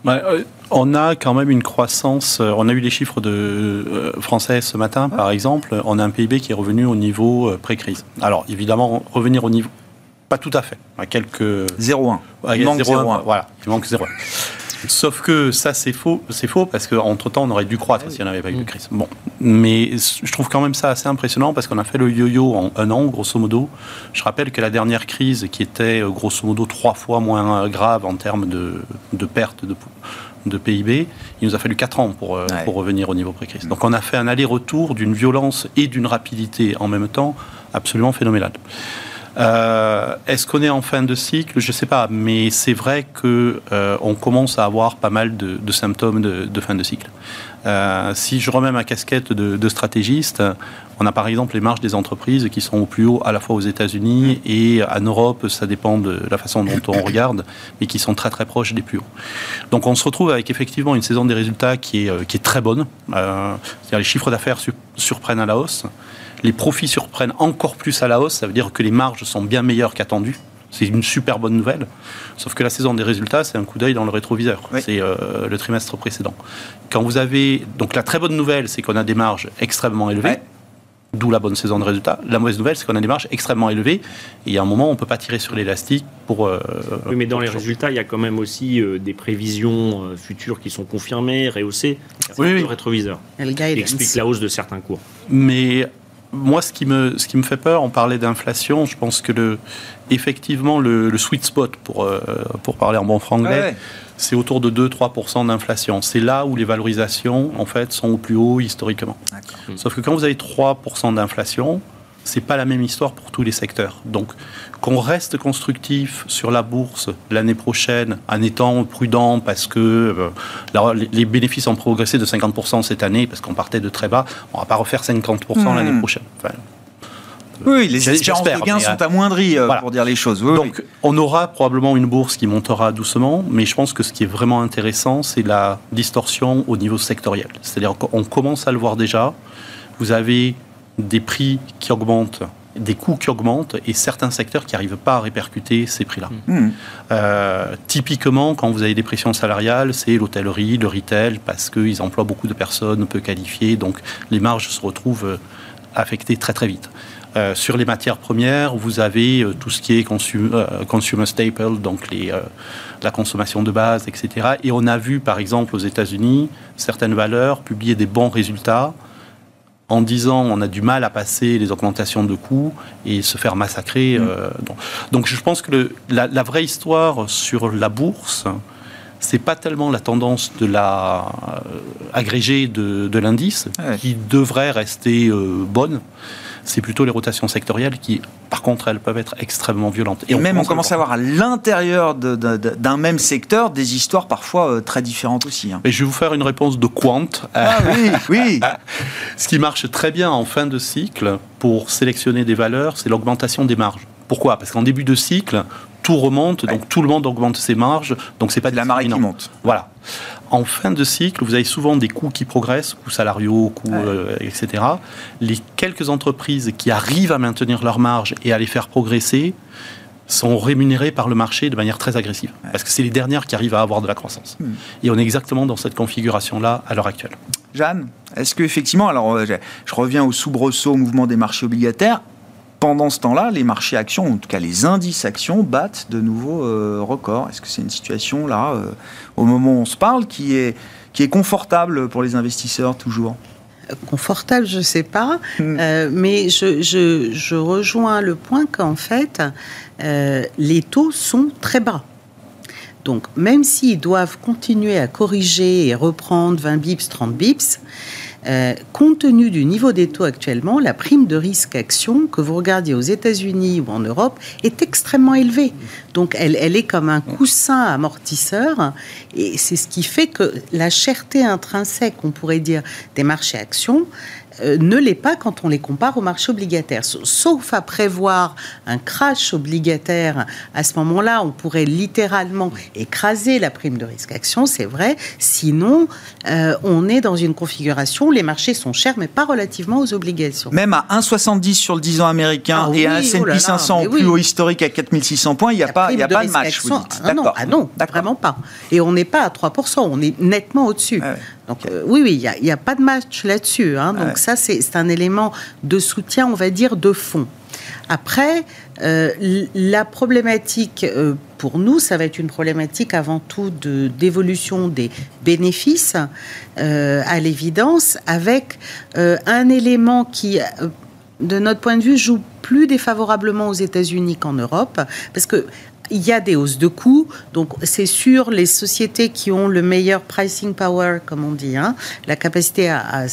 [SPEAKER 4] Euh, on a quand même une croissance. Euh, on a eu les chiffres de euh, français ce matin, par exemple. On a un PIB qui est revenu au niveau pré-crise. Alors, évidemment, revenir au niveau. Pas tout à fait. À quelques.
[SPEAKER 1] 0,1.
[SPEAKER 4] Il manque 0,1. Voilà, il manque 0,1. Sauf que ça, c'est faux. C'est faux parce qu'entre-temps, on aurait dû croître ah s'il n'y en avait pas eu de crise. Bon. Mais je trouve quand même ça assez impressionnant parce qu'on a fait le yo-yo en un an, grosso modo. Je rappelle que la dernière crise, qui était euh, grosso modo trois fois moins grave en termes de, de perte de, de PIB, il nous a fallu 4 ans pour, euh, pour revenir au niveau pré-crise. Donc on a fait un aller-retour d'une violence et d'une rapidité en même temps absolument phénoménale. Euh, est-ce qu'on est en fin de cycle? Je ne sais pas, mais c'est vrai qu'on euh, commence à avoir pas mal de, symptômes de, fin de cycle. Euh, si je remets ma casquette de, stratégiste, on a par exemple les marges des entreprises qui sont au plus haut à la fois aux États-Unis et en Europe, ça dépend de la façon dont on regarde, mais qui sont très très proches des plus hauts. Donc on se retrouve avec effectivement une saison des résultats qui est, qui est très bonne. C'est-à-dire les chiffres d'affaires surprennent à la hausse les profits surprennent encore plus à la hausse, ça veut dire que les marges sont bien meilleures qu'attendues. C'est une super bonne nouvelle. Sauf que la saison des résultats, c'est un coup d'œil dans le rétroviseur. C'est euh, le trimestre précédent. Quand vous avez. Donc la très bonne nouvelle, c'est qu'on a des marges extrêmement élevées. D'où la bonne saison de résultats. La mauvaise nouvelle, c'est qu'on a des marges extrêmement élevées. Et il y a un moment, on ne peut pas tirer sur l'élastique pour. Euh,
[SPEAKER 3] oui, mais dans les résultats, il y a quand même aussi euh, des prévisions futures qui sont confirmées, rehaussées. Oui, oui. Le rétroviseur. Qui explique la hausse de certains cours.
[SPEAKER 4] Mais moi, ce qui, me, ce qui me fait peur, on parlait d'inflation, je pense que le, effectivement, le, sweet spot, pour, euh, pour parler en bon franglais, c'est autour de 2-3% d'inflation. C'est là où les valorisations, en fait, sont au plus haut historiquement. Sauf que quand vous avez 3% d'inflation, c'est pas la même histoire pour tous les secteurs. Donc, qu'on reste constructif sur la bourse l'année prochaine en étant prudent parce que euh, les bénéfices ont progressé de 50% cette année parce qu'on partait de très bas, on va pas refaire 50% l'année hmm. prochaine.
[SPEAKER 1] oui, les espérances de gains sont euh, amoindries, euh, pour dire les choses.
[SPEAKER 4] Donc, on aura probablement une bourse qui montera doucement, mais je pense que ce qui est vraiment intéressant, c'est la distorsion au niveau sectoriel. C'est-à-dire qu'on commence à le voir déjà. Vous avez des prix qui augmentent, des coûts qui augmentent et certains secteurs qui n'arrivent pas à répercuter ces prix-là. Mmh. Mmh. Euh, typiquement, quand vous avez des pressions salariales, c'est l'hôtellerie, le retail, parce qu'ils emploient beaucoup de personnes peu qualifiées, donc les marges se retrouvent euh, affectées très très vite. Euh, sur les matières premières, vous avez tout ce qui est consumer staple, donc les, la consommation de base, etc. Et on a vu, par exemple, aux États-Unis, certaines valeurs publier des bons résultats en disant on a du mal à passer les augmentations de coûts et se faire massacrer. Mm. Euh, donc. je pense que la, vraie histoire sur la bourse, c'est pas tellement la tendance de la euh, agrégée de, l'indice qui devrait rester euh, bonne c'est plutôt les rotations sectorielles qui, par contre, elles peuvent être extrêmement violentes.
[SPEAKER 1] Et, même, on commence à voir à l'intérieur d'un même secteur des histoires parfois euh, très différentes aussi. Hein.
[SPEAKER 4] Et je vais vous faire une réponse de quant.
[SPEAKER 1] Ah oui, oui.
[SPEAKER 4] Ce qui marche très bien en fin de cycle pour sélectionner des valeurs, c'est l'augmentation des marges. Pourquoi? Parce qu'en début de cycle, tout remonte, donc tout le monde augmente ses marges, donc c'est pas de
[SPEAKER 1] la marée qui monte.
[SPEAKER 4] Voilà. En fin de cycle, vous avez souvent des coûts qui progressent, coûts salariaux, coûts, euh, etc. Les quelques entreprises qui arrivent à maintenir leurs marges et à les faire progresser sont rémunérées par le marché de manière très agressive. Parce que c'est les dernières qui arrivent à avoir de la croissance. Hmm. Et on est exactement dans cette configuration-là à l'heure actuelle.
[SPEAKER 1] Jeanne, est-ce que effectivement, alors euh, je reviens au soubresaut au mouvement des marchés obligataires, pendant ce temps-là, les marchés actions, en tout cas les indices actions, battent de nouveaux euh, records. Est-ce que c'est une situation là, euh, au moment où on se parle, qui est, qui est confortable pour les investisseurs toujours?
[SPEAKER 5] Confortable, je ne sais pas, hmm. euh, mais je, je, je, rejoins le point qu'en fait, les taux sont très bas. Donc, même s'ils doivent continuer à corriger et reprendre 20 bips, 30 bips, euh, compte tenu du niveau des taux actuellement, la prime de risque action, que vous regardiez aux États-Unis ou en Europe, est extrêmement élevée. Donc elle, elle est comme un coussin amortisseur, et c'est ce qui fait que la cherté intrinsèque, on pourrait dire, des marchés actions, euh, ne l'est pas quand on les compare au marché obligataire. Sauf à prévoir un crash obligataire, à ce moment-là, on pourrait littéralement écraser la prime de risque action, c'est vrai. Sinon, euh, on est dans une configuration où les marchés sont chers, mais pas relativement aux obligations.
[SPEAKER 1] Même à 1,70 sur le 10 ans américain ah et à un S&P 500 au plus haut historique à 4600 points, il n'y a, pas, y a pas de match.
[SPEAKER 5] Ah non, ah non, vraiment pas. Et on n'est pas à 3%, on est nettement au-dessus. Donc euh, oui, oui, il n'y a, pas de match là-dessus. Hein. donc ça, c'est un élément de soutien, on va dire, de fond. Après, la problématique pour nous, ça va être une problématique avant tout d'évolution des bénéfices, à l'évidence, avec un élément qui de notre point de vue, joue plus défavorablement aux États-Unis qu'en Europe, parce que il y a des hausses de coûts, donc c'est sûr les sociétés qui ont le meilleur pricing power, comme on dit, hein, la capacité à,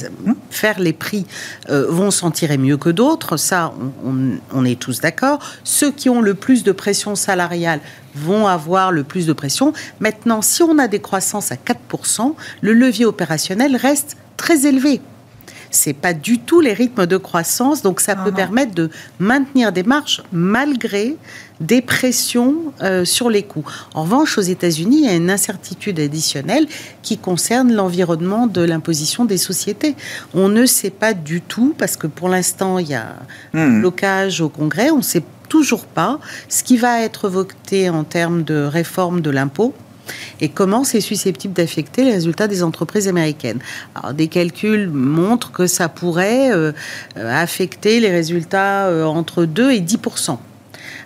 [SPEAKER 5] faire les prix, euh, vont s'en tirer mieux que d'autres. Ça, on, on est tous d'accord. Ceux qui ont le plus de pression salariale vont avoir le plus de pression. Maintenant, si on a des croissances à 4%, le levier opérationnel reste très élevé c'est pas du tout les rythmes de croissance, donc ça peut permettre de maintenir des marges malgré des pressions euh, sur les coûts. En revanche, aux États-Unis, il y a une incertitude additionnelle qui concerne l'environnement de l'imposition des sociétés. On ne sait pas du tout, parce que pour l'instant, il y a un hmm. blocage au Congrès, on ne sait toujours pas ce qui va être voté en termes de réforme de l'impôt et comment c'est susceptible d'affecter les résultats des entreprises américaines. Alors, des calculs montrent que ça pourrait euh, affecter les résultats euh, entre 2 et 10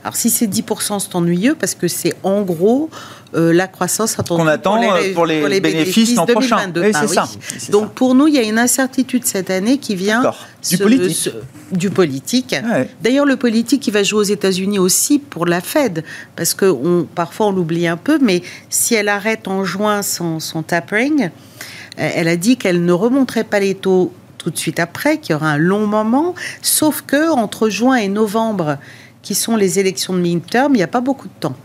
[SPEAKER 5] alors si c'est 10%, c'est ennuyeux parce que c'est en gros euh, la croissance
[SPEAKER 1] attendue qu'on attend pour les, bénéfices, l'an prochain.
[SPEAKER 5] Oui, c'est ça. Donc pour nous, il y a une incertitude cette année qui vient
[SPEAKER 1] du politique.
[SPEAKER 5] du politique. D'ailleurs, le politique, il va jouer aux États-Unis aussi pour la Fed, parce que on, parfois on l'oublie un peu, mais si elle arrête en juin son, son tapering, euh, elle a dit qu'elle ne remonterait pas les taux tout de suite après, qu'il y aura un long moment, sauf que entre juin et novembre, qui sont les élections de midterm, il n'y a pas beaucoup de temps.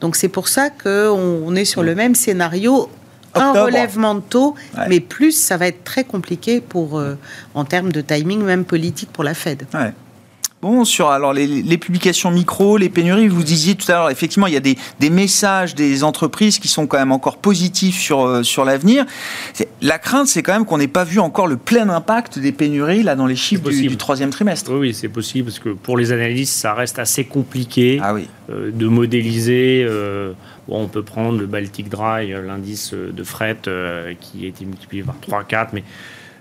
[SPEAKER 5] Donc c'est pour ça qu'on on est sur le même scénario. Un relèvement de taux, mais plus ça va être très compliqué pour, euh, en termes de timing, même politique pour la Fed.
[SPEAKER 1] Bon, sur alors les, publications micro, les pénuries, vous disiez tout à l'heure, effectivement, il y a des, messages des entreprises qui sont quand même encore positifs sur, euh, sur l'avenir. La crainte, c'est quand même qu'on n'ait pas vu encore le plein impact des pénuries là dans les chiffres du, troisième trimestre.
[SPEAKER 3] Oui, c'est possible parce que pour les analystes, ça reste assez compliqué ah euh, de modéliser. Euh, bon, on peut prendre le Baltic Dry, l'indice de fret qui a été multiplié par 3-4, mais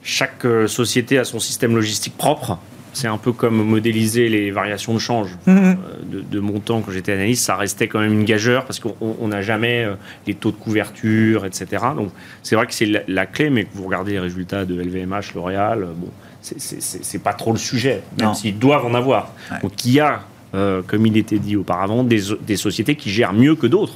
[SPEAKER 3] chaque société a son système logistique propre. C'est un peu comme modéliser les variations de change mhm. euh, de, de, montant quand j'étais analyste. Ça restait quand même une gageure parce qu'on n'a jamais euh, les taux de couverture, etc. Donc c'est vrai que c'est la, clé, mais que vous regardez les résultats de LVMH, L'Oréal, euh, bon, c'est pas trop le sujet, même s'ils doivent en avoir. Donc il y a, comme il était dit auparavant, des, des sociétés qui gèrent mieux que d'autres.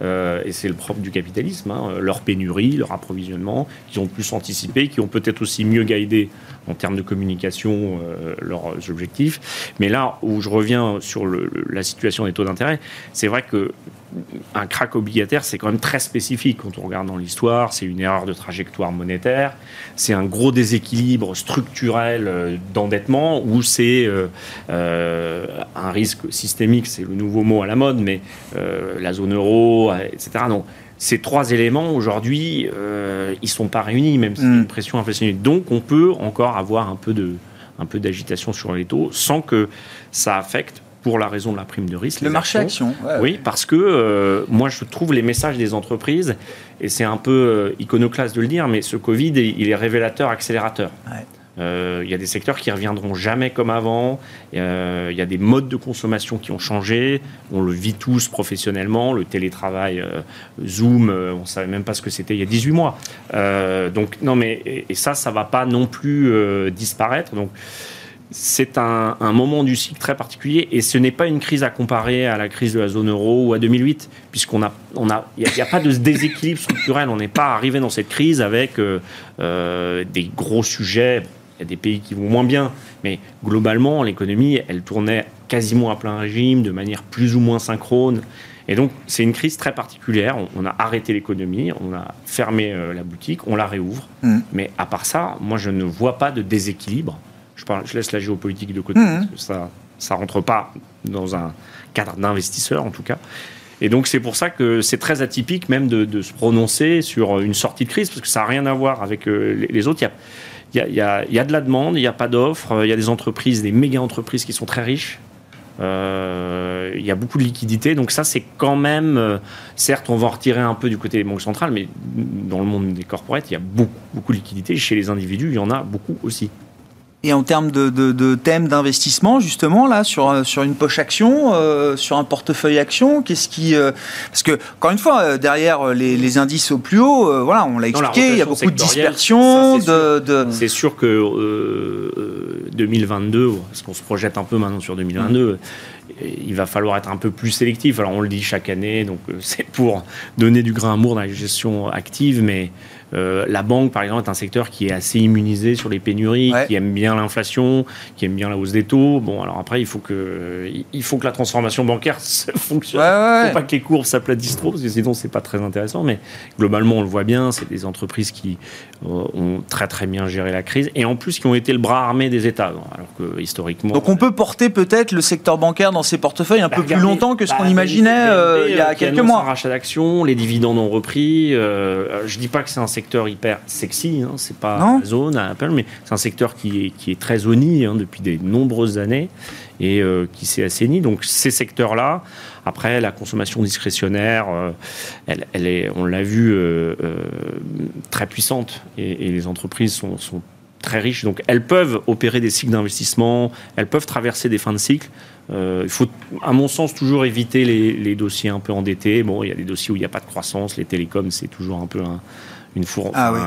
[SPEAKER 3] Et c'est le propre du capitalisme, hein, leur pénurie, leur approvisionnement, qui ont plus anticipé, qui ont peut-être aussi mieux guidé en termes de communication euh, leurs objectifs. Mais là où je reviens sur la situation des taux d'intérêt, c'est vrai que un crack obligataire, c'est quand même très spécifique quand on regarde dans l'histoire. C'est une erreur de trajectoire monétaire, c'est un gros déséquilibre structurel euh, d'endettement ou c'est euh, un risque systémique, c'est le nouveau mot à la mode, mais la zone euro, etc. Donc, ces trois éléments, aujourd'hui, euh, ils ne sont pas réunis, même y a une pression inflationniste. Donc, on peut encore avoir un peu, de, un peu d'agitation sur les taux sans que ça affecte, pour la raison de la prime de risque,
[SPEAKER 1] le marché action.
[SPEAKER 3] oui, parce que euh, moi, je trouve les messages des entreprises, et c'est un peu euh, iconoclaste de le dire, mais ce Covid, il est révélateur, accélérateur. Euh, il y a des secteurs qui reviendront jamais comme avant. Euh, il y a des modes de consommation qui ont changé. On le vit tous professionnellement. Le télétravail, euh, Zoom, on savait même pas ce que c'était il y a 18 mois. donc non, mais et, ça, ça va pas non plus disparaître. Donc c'est un, moment du cycle très particulier et ce n'est pas une crise à comparer à la crise de la zone euro ou à 2008 puisqu'on a on a il n'y a, pas de déséquilibre structurel on n'est pas arrivé dans cette crise avec des gros sujets il y a des pays qui vont moins bien, mais globalement, l'économie, elle tournait quasiment à plein régime, de manière plus ou moins synchrone. Et donc, c'est une crise très particulière. On, a arrêté l'économie, on a fermé euh, la boutique, on la réouvre. Mmh. Mais à part ça, moi, je ne vois pas de déséquilibre. Je, parle, je laisse la géopolitique de côté, mmh. parce que ça ça rentre pas dans un cadre d'investisseur, en tout cas. Et donc, c'est pour ça que c'est très atypique même de, se prononcer sur une sortie de crise, parce que ça n'a rien à voir avec euh, les, autres. Il y a, il y, a, de la demande, il n'y a pas d'offre, il y a des entreprises, des méga entreprises qui sont très riches. Euh, il y a beaucoup de liquidités, donc ça c'est quand même, euh, certes on va en retirer un peu du côté des banques centrales, mais dans le monde des corporates il y a beaucoup, beaucoup de liquidités. Chez les individus il y en a beaucoup aussi.
[SPEAKER 1] Et en termes de, de, thèmes d'investissement, justement, là, sur, euh, sur une poche action, euh, sur un portefeuille action, qu'est-ce qui. Euh, parce que, encore une fois, derrière les, indices au plus haut, voilà, on l'a expliqué, il y a beaucoup de dispersion.
[SPEAKER 3] C'est sûr, que 2022, parce qu'on se projette un peu maintenant sur 2022, il va falloir être un peu plus sélectif. Alors, on le dit chaque année, donc c'est pour donner du grain à moudre dans la gestion active, mais. Euh, la banque, par exemple, est un secteur qui est assez immunisé sur les pénuries, qui aime bien l'inflation, qui aime bien la hausse des taux. Bon, alors après, il faut que, il faut que la transformation bancaire fonctionne. Il ne faut pas que les courbes s'aplatissent trop, parce que sinon, c'est pas très intéressant. Mais globalement, on le voit bien, c'est des entreprises qui euh, ont très très bien géré la crise et en plus qui ont été le bras armé des États. Alors que historiquement.
[SPEAKER 1] Donc on peut porter peut-être le secteur bancaire dans ses portefeuilles un bah, peu plus longtemps que ce qu'on bah, imaginait euh, il y a quelques mois. Un
[SPEAKER 3] rachat d'actions, les dividendes ont repris. je dis pas que c'est un secteur hyper sexy, hein, c'est pas zone à Apple, mais c'est un secteur qui est, qui est très zoni hein, depuis de nombreuses années et euh, qui s'est assaini. Donc ces secteurs-là, après la consommation discrétionnaire, euh, elle, elle, est, on l'a vu, euh, très puissante et, les entreprises sont, sont très riches, donc elles peuvent opérer des cycles d'investissement, elles peuvent traverser des fins de cycle. il faut, à mon sens, toujours éviter les, les, dossiers un peu endettés. Bon, il y a des dossiers où il n'y a pas de croissance, les télécoms, c'est toujours un peu un, une four,
[SPEAKER 1] ah, oui.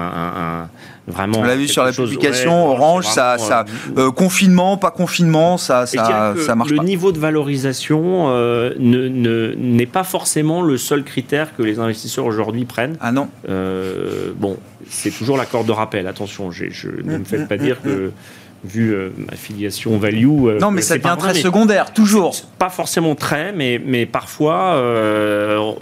[SPEAKER 1] vraiment. On l'a vu sur la publication Orange, ça, ça euh, euh, confinement, pas confinement, ça, ça, ça marche
[SPEAKER 3] le pas. Le niveau de valorisation euh, ne, n'est pas forcément le seul critère que les investisseurs aujourd'hui prennent.
[SPEAKER 1] Ah non.
[SPEAKER 3] bon, c'est toujours l'accord de rappel. Attention, je, ne me faites pas dire que vu euh, ma filiation value. Euh,
[SPEAKER 1] non, mais ça devient très secondaire, toujours.
[SPEAKER 3] Pas forcément très, mais, mais parfois, euh,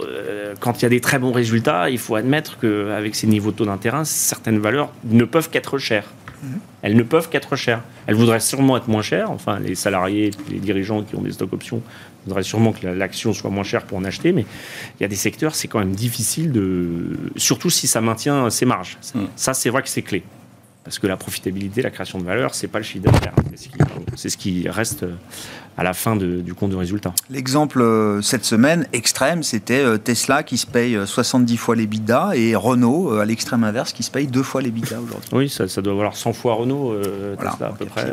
[SPEAKER 3] quand il y a des très bons résultats, il faut admettre qu'avec ces niveaux de taux d'intérêt, certaines valeurs ne peuvent qu'être chères. Mhm. Elles ne peuvent qu'être chères. Elles voudraient sûrement être moins chères. Enfin, les salariés, les dirigeants qui ont des stock options voudraient sûrement que l'action soit moins chère pour en acheter. Mais il y a des secteurs, c'est quand même difficile de. Surtout si ça maintient ses marges. Mhm. Ça, c'est vrai que c'est clé. Parce que la profitabilité, la création de valeur, c'est pas le chiffre d'affaires. C'est ce, qui reste euh, à la fin du compte de résultat.
[SPEAKER 1] L'exemple euh, cette semaine extrême, c'était euh, Tesla qui se paye 70 fois les bidas et Renault, à l'extrême inverse, qui se paye deux fois les bidas aujourd'hui.
[SPEAKER 3] Oui, ça, doit valoir 100 fois Renault, Tesla à peu près.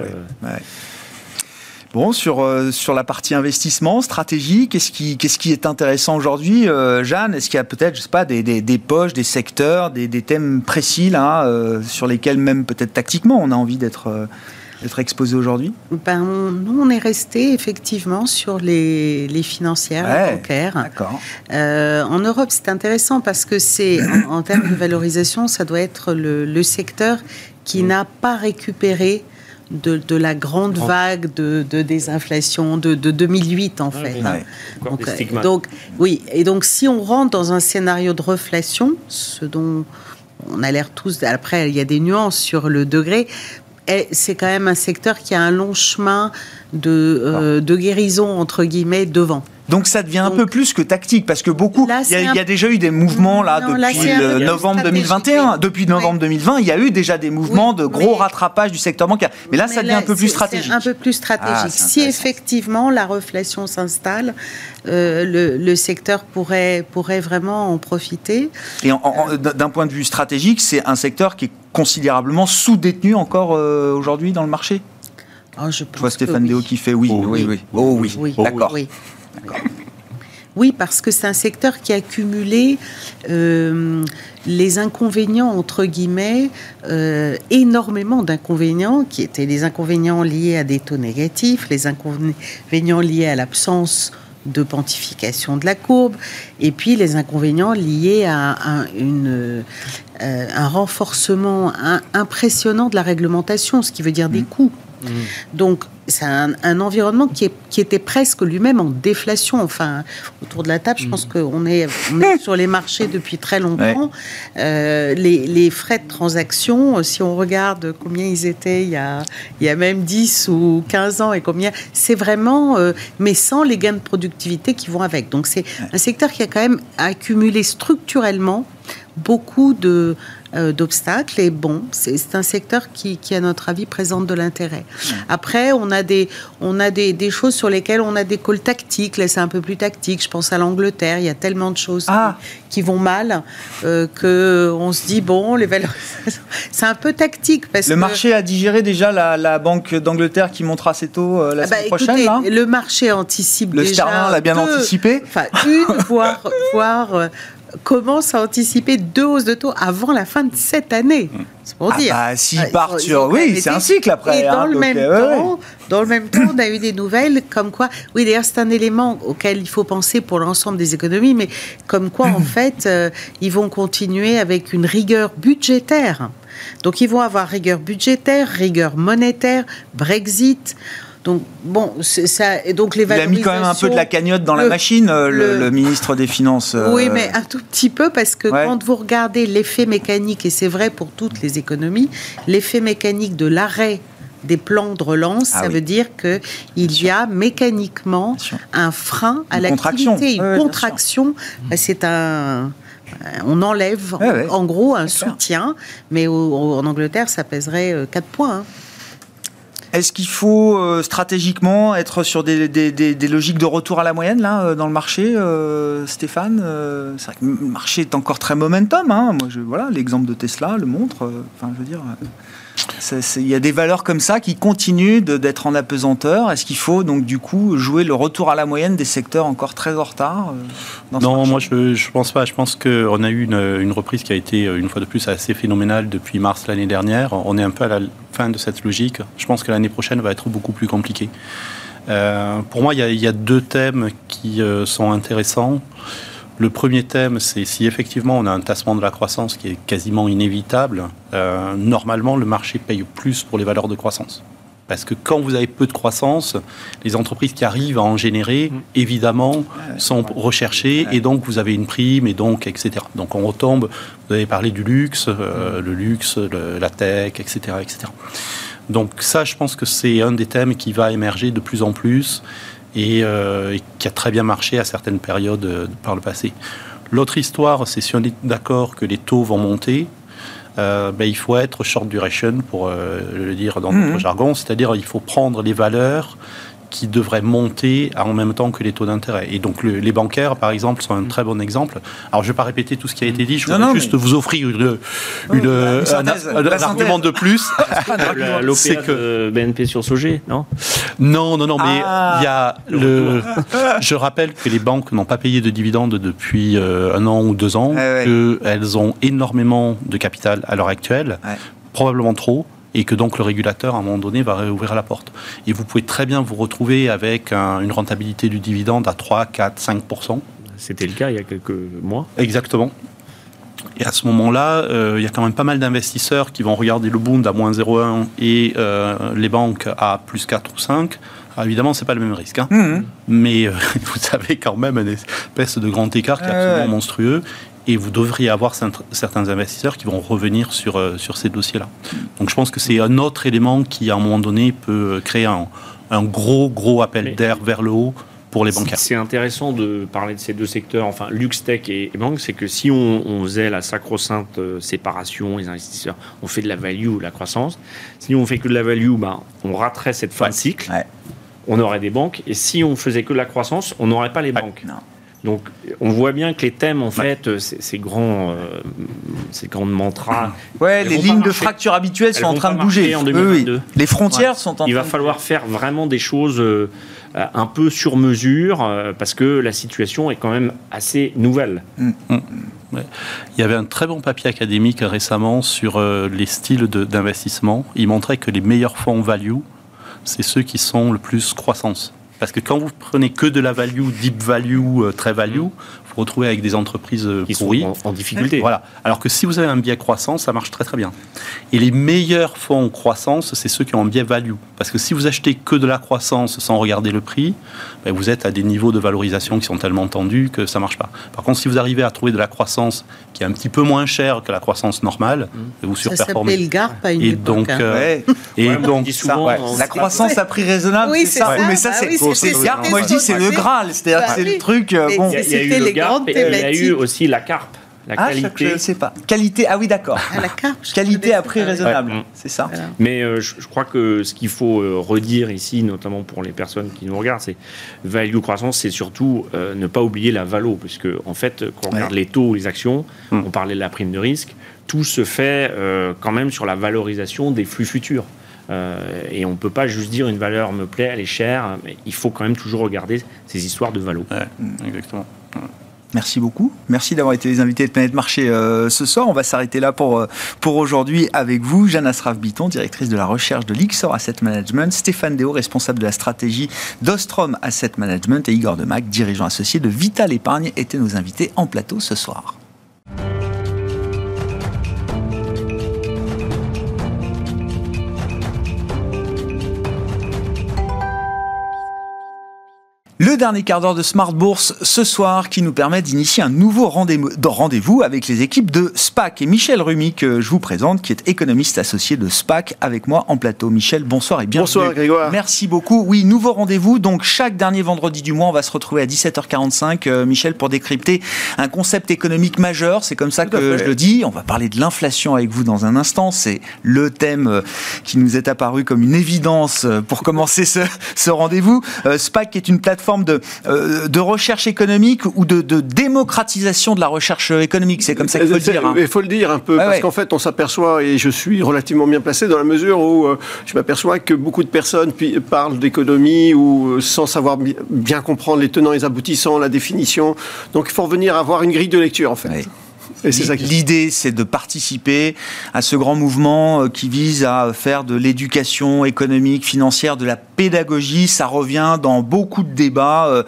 [SPEAKER 1] Bon, sur, euh, sur la partie investissement, stratégie, qu'est-ce qui, qu'est-ce qui est intéressant aujourd'hui, euh, Jeanne? Est-ce qu'il y a peut-être, je sais pas, des, des, des poches, des secteurs, des, des thèmes précis là, euh, sur lesquels même peut-être tactiquement on a envie d'être d'être exposé aujourd'hui?
[SPEAKER 5] Ben, Nous, on est resté effectivement sur les, les financières, bancaires. D'accord. en Europe, c'est intéressant parce que c'est, en, termes de valorisation, ça doit être le, le secteur qui mm. n'a pas récupéré de, la grande vague de, désinflation de, 2008 en fait. Euh, donc, oui, et donc si on rentre dans un scénario de reflation, ce dont on a l'air tous, après il y a des nuances sur le degré, c'est quand même un secteur qui a un long chemin de, euh, de guérison entre guillemets devant.
[SPEAKER 1] Donc ça devient un peu plus que tactique parce que beaucoup, il y, a déjà eu des mouvements là depuis novembre 2021, depuis novembre 2020, il y a eu déjà des mouvements de gros rattrapage du secteur bancaire. Mais là, ça devient un peu plus stratégique.
[SPEAKER 5] Un peu plus stratégique. Ah, si effectivement la reflation s'installe, euh, le, secteur pourrait pourrait vraiment en profiter.
[SPEAKER 1] Et d'un point de vue stratégique, c'est un secteur qui est considérablement sous-détenu encore euh, aujourd'hui dans le marché?
[SPEAKER 5] Oh, je,
[SPEAKER 1] vois Stéphane Déo qui fait oui, oh, oui, oui. Oh oui, d'accord.
[SPEAKER 5] Oui, parce que c'est un secteur qui a cumulé euh, les inconvénients, entre guillemets, euh, énormément d'inconvénients, qui étaient les inconvénients liés à des taux négatifs, les inconvénients liés à l'absence de pontification de la courbe, et puis les inconvénients liés à un, une, euh, un renforcement impressionnant de la réglementation, ce qui veut dire des mmh. coûts. Mmh. Donc, c'est un, environnement qui, était presque lui-même en déflation. Enfin, autour de la table, je pense mmh. qu'on est, sur les marchés depuis très longtemps. Euh, les, frais de transaction, si on regarde combien ils étaient il y a, il y a même 10 ou 15 ans et combien, c'est vraiment, euh, mais sans les gains de productivité qui vont avec. Donc c'est un secteur qui a quand même accumulé structurellement beaucoup de, euh, d'obstacles. Et bon, c'est un secteur qui, qui, à notre avis, présente de l'intérêt. Après, on a, des, on a des, des, choses sur lesquelles on a des calls tactiques. Là, c'est un peu plus tactique. Je pense à l'Angleterre. Il y a tellement de choses ah. qui, vont mal euh, qu'on se dit, bon, les valeurs. c'est un peu tactique. Parce
[SPEAKER 1] le marché a digéré déjà la, la Banque d'Angleterre qui montera ses taux euh, la ah bah, semaine prochaine. Là
[SPEAKER 5] le marché anticipe
[SPEAKER 1] le
[SPEAKER 5] déjà.
[SPEAKER 1] Le sterling l'a bien anticipé.
[SPEAKER 5] Enfin, une, voire, voire euh, commence à anticiper deux hausses de taux avant la fin de cette année. C'est pour
[SPEAKER 1] ah
[SPEAKER 5] dire.
[SPEAKER 1] Bah, S'ils ah, partent sur. Oui, c'est un cycle après.
[SPEAKER 5] Et dans, hein, le même euh, temps, dans le même temps, on a eu des nouvelles comme quoi. Oui, d'ailleurs, c'est un élément auquel il faut penser pour l'ensemble des économies, mais comme quoi, en fait, euh, ils vont continuer avec une rigueur budgétaire. Donc, ils vont avoir rigueur budgétaire, rigueur monétaire, Brexit. Donc, bon, ça, et donc les
[SPEAKER 1] Il a mis quand même un peu de la cagnotte dans la machine, euh, le, ministre des Finances.
[SPEAKER 5] Euh. Oui, mais un tout petit peu, parce que quand vous regardez l'effet mécanique, et c'est vrai pour toutes les économies, l'effet mécanique de l'arrêt des plans de relance, ah ça veut dire qu'il y a mécaniquement un frein à l'activité, une contraction. C'est un on enlève en gros un soutien, mais en Angleterre, ça pèserait 4 euh, points. Hein.
[SPEAKER 1] Est-ce qu'il faut euh, stratégiquement être sur des, logiques de retour à la moyenne là euh, dans le marché, euh, Stéphane C'est vrai que le marché est encore très momentum. Hein. Moi, voilà, l'exemple de Tesla le montre. Il y a des valeurs comme ça qui continuent d'être en apesanteur. Est-ce qu'il faut donc du coup jouer le retour à la moyenne des secteurs encore très en retard
[SPEAKER 4] euh, Non, moi je ne pense pas. Je pense qu'on a eu une, reprise qui a été une fois de plus assez phénoménale depuis mars l'année dernière. On est un peu à la fin de cette logique. Je pense que l'année prochaine va être beaucoup plus compliquée. Euh, pour moi, il y, a, deux thèmes qui euh, sont intéressants. Le premier thème, c'est si effectivement on a un tassement de la croissance qui est quasiment inévitable, euh, normalement le marché paye plus pour les valeurs de croissance. Parce que quand vous avez peu de croissance, les entreprises qui arrivent à en générer, mmh. évidemment, sont recherchées et donc vous avez une prime et donc, etc. Donc on retombe, vous avez parlé du luxe, euh, mmh. le luxe, la tech, etc., etc. Donc ça, je pense que c'est un des thèmes qui va émerger de plus en plus euh, et, qui a très bien marché à certaines périodes euh, par le passé. L'autre histoire, c'est si on est d'accord que les taux vont monter, euh, ben, il faut être short duration, pour le dire dans notre mmh. jargon, c'est-à-dire il faut prendre les valeurs qui devraient monter en même temps que les taux d'intérêt. Et donc les bancaires, par exemple, sont un très bon exemple. Alors je ne vais pas répéter tout ce qui a été dit, je voudrais juste vous offrir une, une, un, argument de plus.
[SPEAKER 3] C'est que BNP sur Sogé, non?
[SPEAKER 4] Non, non, non, mais ah. il y a le. je rappelle que les banques n'ont pas payé de dividendes depuis euh, un an ou deux ans, qu'elles ont énormément de capital à l'heure actuelle, probablement trop et que donc le régulateur, à un moment donné, va réouvrir la porte. Et vous pouvez très bien vous retrouver avec une rentabilité du dividende à 3, 4, 5%
[SPEAKER 3] C'était le cas il y a quelques mois.
[SPEAKER 4] Exactement. Et à ce moment-là, euh, il y a quand même pas mal d'investisseurs qui vont regarder le Bund à moins 0,1 et euh, les banques à plus 4 ou 5. Alors évidemment, ce n'est pas le même risque. Hein. Mmh. Mais euh, vous avez quand même une espèce de grand écart qui est absolument monstrueux et vous devriez avoir certains investisseurs qui vont revenir sur, euh, sur ces dossiers-là. Donc je pense que c'est un autre élément qui, à un moment donné, peut créer un, un gros, gros appel d'air vers le haut pour les bancaires.
[SPEAKER 3] C'est intéressant de parler de ces deux secteurs, enfin luxe tech et, banque, c'est que si on, faisait la sacro-sainte euh, séparation, les investisseurs, on fait de la value, la croissance. Si on fait que de la value, ben, on raterait cette fin de cycle. On aurait des banques. Et si on faisait que de la croissance, on n'aurait pas les banques. Non. Donc, on voit bien que les thèmes, en fait, euh, ces, grands, euh, ces grands mantras.
[SPEAKER 1] Ouais, les lignes de fracture habituelles sont en train de bouger. En 2022. Les frontières sont en
[SPEAKER 3] Il va falloir faire vraiment des choses euh, un peu sur mesure parce que la situation est quand même assez nouvelle. Mm. Mm.
[SPEAKER 4] Il y avait un très bon papier académique récemment sur les styles d'investissement. Il montrait que les meilleurs fonds value, c'est ceux qui sont le plus croissance. Parce que quand vous prenez que de la value, deep value, euh, très value, mm retrouver avec des entreprises euh, qui pourries.
[SPEAKER 3] Sont en, difficulté.
[SPEAKER 4] Voilà. Alors que si vous avez un biais croissance, ça marche très très bien. Et les meilleurs fonds croissance, c'est ceux qui ont un biais value. Parce que si vous achetez que de la croissance sans regarder le prix, ben vous êtes à des niveaux de valorisation qui sont tellement tendus que ça marche pas. Par contre, si vous arrivez à trouver de la croissance qui est un petit peu moins chère que la croissance normale, mmh. vous surperformez.
[SPEAKER 5] Ça le GARP à une
[SPEAKER 4] et donc,
[SPEAKER 5] hein.
[SPEAKER 4] euh, et donc
[SPEAKER 1] la croissance à prix raisonnable,
[SPEAKER 5] oui, c'est ça.
[SPEAKER 1] Mais ça,
[SPEAKER 5] bah
[SPEAKER 1] c'est Moi, je dis c'est le Graal. C'est-à-dire c'est le truc. Euh, bon,
[SPEAKER 3] il y a eu le Et il y a eu aussi la carpe. La ah, qualité.
[SPEAKER 1] Je ne sais pas. Qualité, ah oui, d'accord.
[SPEAKER 5] À la
[SPEAKER 1] Qualité à prix raisonnable, c'est ça.
[SPEAKER 3] Mais euh, je, crois que ce qu'il faut euh, redire ici, notamment pour les personnes qui nous regardent, c'est value croissance, c'est surtout euh, ne pas oublier la valo, puisque en fait, quand on regarde les taux, les actions, hmm. on parlait de la prime de risque, tout se fait quand même sur la valorisation des flux futurs. et on ne peut pas juste dire une valeur me plaît, elle est chère, mais il faut quand même toujours regarder ces histoires de valo.
[SPEAKER 4] exactement.
[SPEAKER 1] Merci beaucoup. Merci d'avoir été les invités de Planète Marché euh, ce soir. On va s'arrêter là pour, euh, aujourd'hui avec vous. Jeanne Asraf Biton, directrice de la recherche de l'Ixor Asset Management. Stéphane Déo, responsable de la stratégie d'Ostrom Asset Management. Et Igor Demac, dirigeant associé de Vital Épargne, étaient nos invités en plateau ce soir. Le dernier quart d'heure de Smart Bourse ce soir qui nous permet d'initier un nouveau rendez-vous avec les équipes de SPAC. Et Michel Rumi que je vous présente, qui est économiste associé de SPAC avec moi en plateau. Michel, bonsoir et bienvenue.
[SPEAKER 6] Bonsoir Grégoire.
[SPEAKER 1] Merci beaucoup. Oui, nouveau rendez-vous. Donc chaque dernier vendredi du mois, on va se retrouver à 17h45, euh, Michel, pour décrypter un concept économique majeur. C'est comme ça que je le dis. On va parler de l'inflation avec vous dans un instant. C'est le thème euh, qui nous est apparu comme une évidence euh, pour commencer ce, ce rendez-vous. SPAC est une plateforme forme de, euh, de recherche économique ou de, démocratisation de la recherche économique. C'est comme ça qu'il faut le dire.
[SPEAKER 6] Hein. Il faut le dire un peu, parce qu'en fait, on s'aperçoit, et je suis relativement bien placé dans la mesure où euh, je m'aperçois que beaucoup de personnes parlent d'économie ou euh, sans savoir bien comprendre les tenants et les aboutissants, la définition. Donc il faut revenir à avoir une grille de lecture, en fait.
[SPEAKER 1] L'idée, c'est de participer à ce grand mouvement euh, qui vise à faire de l'éducation économique, financière, de la pédagogie. Ça revient dans beaucoup de débats. Euh,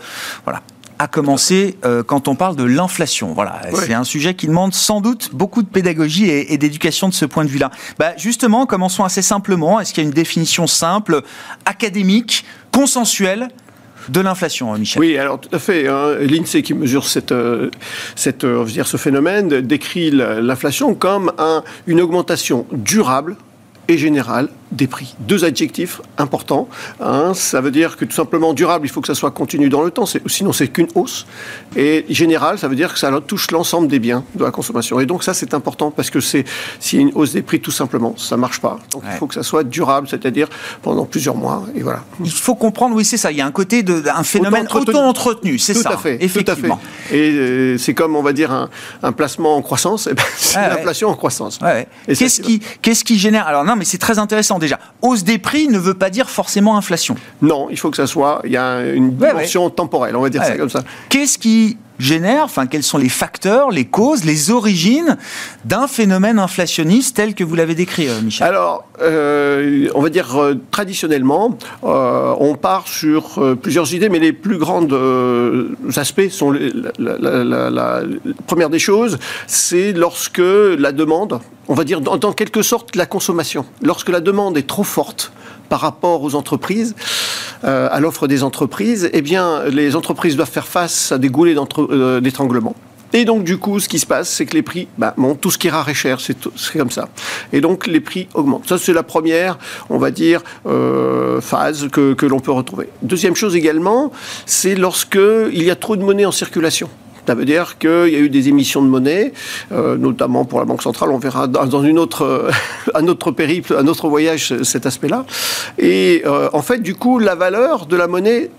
[SPEAKER 1] voilà à commencer euh, quand on parle de l'inflation. Voilà, c'est un sujet qui demande sans doute beaucoup de pédagogie et, d'éducation de ce point de vue-là. Bah, justement, commençons assez simplement. Est-ce qu'il y a une définition simple, académique, consensuelle de l'inflation, Michel.
[SPEAKER 6] Oui, alors tout à fait. Hein. L'INSEE qui mesure cette, euh, cette, euh, dire, ce phénomène décrit l'inflation comme un, une augmentation durable et générale des prix. Deux adjectifs importants. Un, ça veut dire que tout simplement durable, il faut que ça soit continu dans le temps, sinon c'est qu'une hausse. Et général, ça veut dire que ça touche l'ensemble des biens de la consommation. Et donc ça, c'est important parce que c'est s'il y a une hausse des prix, tout simplement, ça marche pas. Donc il faut que ça soit durable, c'est-à-dire pendant plusieurs mois. Et voilà.
[SPEAKER 1] Il faut comprendre, oui, c'est ça. Il y a un côté de un phénomène auto-entretenu, c'est ça.
[SPEAKER 6] Tout à fait. Effectivement. Tout à fait. Et euh, c'est comme on va dire un, placement en croissance. Eh ben, c'est l'inflation en croissance.
[SPEAKER 1] Qu'est-ce qui, qu'est-ce qui génère? Alors non, mais c'est très intéressant déjà, hausse des prix ne veut pas dire forcément inflation.
[SPEAKER 6] Non, il faut que ça soit, il y a une dimension temporelle, on va dire ça comme ça.
[SPEAKER 1] Qu'est-ce qui génère, enfin quels sont les facteurs, les causes, les origines d'un phénomène inflationniste tel que vous l'avez décrit, euh, Michel?
[SPEAKER 6] Alors, euh, on va dire euh, traditionnellement, on part sur plusieurs idées, mais les plus grands aspects sont la, première des choses, c'est lorsque la demande, on va dire dans quelque sorte la consommation, lorsque la demande est trop forte par rapport aux entreprises, euh, à l'offre des entreprises, eh les entreprises doivent faire face à des goulets euh, d'étranglement. Et donc, du coup, ce qui se passe, c'est que les prix bah, montent. Tout ce qui est rare et cher, c'est comme ça. Et donc, les prix augmentent. Ça, c'est la première, on va dire, euh, phase que, que l'on peut retrouver. Deuxième chose également, c'est lorsque il y a trop de monnaie en circulation. Ça veut dire qu'il y a eu des émissions de monnaie, euh, notamment pour la Banque centrale. On verra dans une autre, euh, un autre périple, un autre voyage, cet aspect-là. Et euh, en fait, du coup, la valeur de la monnaie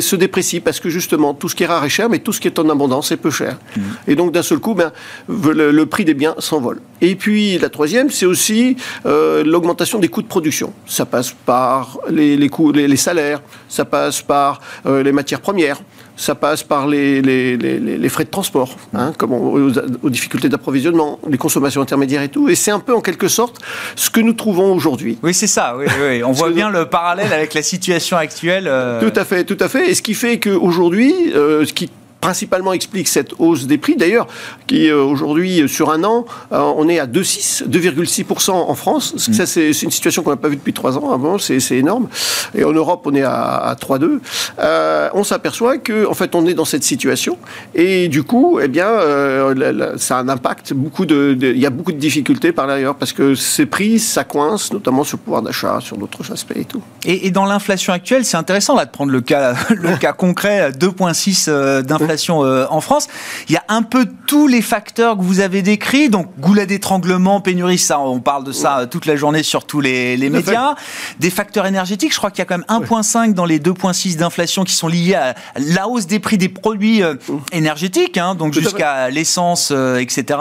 [SPEAKER 6] se déprécie parce que justement tout ce qui est rare est cher, mais tout ce qui est en abondance est peu cher. Mmh. Et donc d'un seul coup, ben, le, prix des biens s'envole. Et puis la troisième, c'est aussi l'augmentation des coûts de production. Ça passe par les, coûts, les, salaires, ça passe par les matières premières ça passe par les, les, les, frais de transport, hein, comme aux, difficultés d'approvisionnement, les consommations intermédiaires et tout. Et c'est un peu en quelque sorte ce que nous trouvons aujourd'hui.
[SPEAKER 1] Oui, c'est ça. Oui, oui. On voit bien le parallèle avec la situation actuelle. Euh.
[SPEAKER 6] Tout à fait, tout à fait. Et ce qui fait qu'aujourd'hui, euh, ce qui principalement explique cette hausse des prix, d'ailleurs, qui euh, aujourd'hui, euh, sur un an, euh, on est à 2,6% en France. Mm. Ça, c'est une situation qu'on n'a pas vue depuis trois ans avant, c'est énorme. Et en Europe, on est à, 3,2. on s'aperçoit que, en fait, on est dans cette situation. Et du coup, eh bien, ça a un impact. Beaucoup de, il y a beaucoup de difficultés par l'ailleurs, parce que ces prix, ça coince, notamment sur le pouvoir d'achat, sur d'autres aspects et tout.
[SPEAKER 1] Et, dans l'inflation actuelle, c'est intéressant là, de prendre le cas, le cas concret, 2,6 d'inflation l'inflation en France. Il y a un peu tous les facteurs que vous avez décrits, donc goulet d'étranglement, pénurie, ça, on parle de ça toute la journée sur tous les, médias. Des facteurs énergétiques, je crois qu'il y a quand même 1,5 dans les 2,6 d'inflation qui sont liés à la hausse des prix des produits énergétiques, hein, donc jusqu'à l'essence, etc.,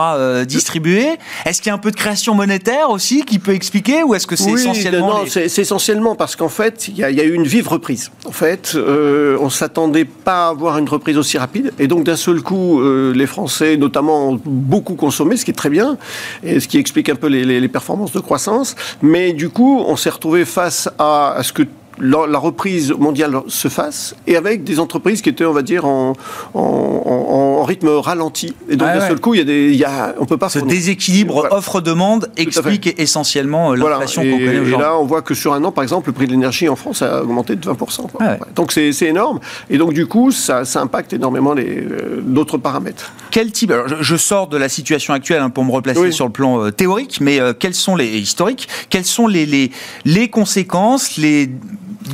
[SPEAKER 1] distribués. Est-ce qu'il y a un peu de création monétaire aussi qui peut expliquer, ou est-ce que c'est essentiellement...
[SPEAKER 6] Non, c'est essentiellement parce qu'en fait, il y, a eu une vive reprise. En fait, euh, on s'attendait pas à avoir une reprise aussi rapide, et donc d'un seul coup, euh, les Français, notamment, ont beaucoup consommé, ce qui est très bien, et ce qui explique un peu les, les performances de croissance. Mais du coup, on s'est retrouvé face à ce que la, reprise mondiale se fasse et avec des entreprises qui étaient, on va dire, en, en, rythme ralenti. Et donc, d'un seul coup, il y a des, il y a, on peut pas.
[SPEAKER 1] Ce déséquilibre offre-demande explique essentiellement euh, l'inflation qu'on connaît aujourd'hui.
[SPEAKER 6] Et là, on voit que sur un an, par exemple, le prix de l'énergie en France a augmenté de 20%. Donc, c'est énorme. Et donc, du coup, ça, ça impacte énormément euh, d'autres paramètres.
[SPEAKER 1] Quel type alors, je, sors de la situation actuelle hein, pour me replacer sur le plan euh, théorique, mais quels sont les historiques Quelles sont les, les, les conséquences, les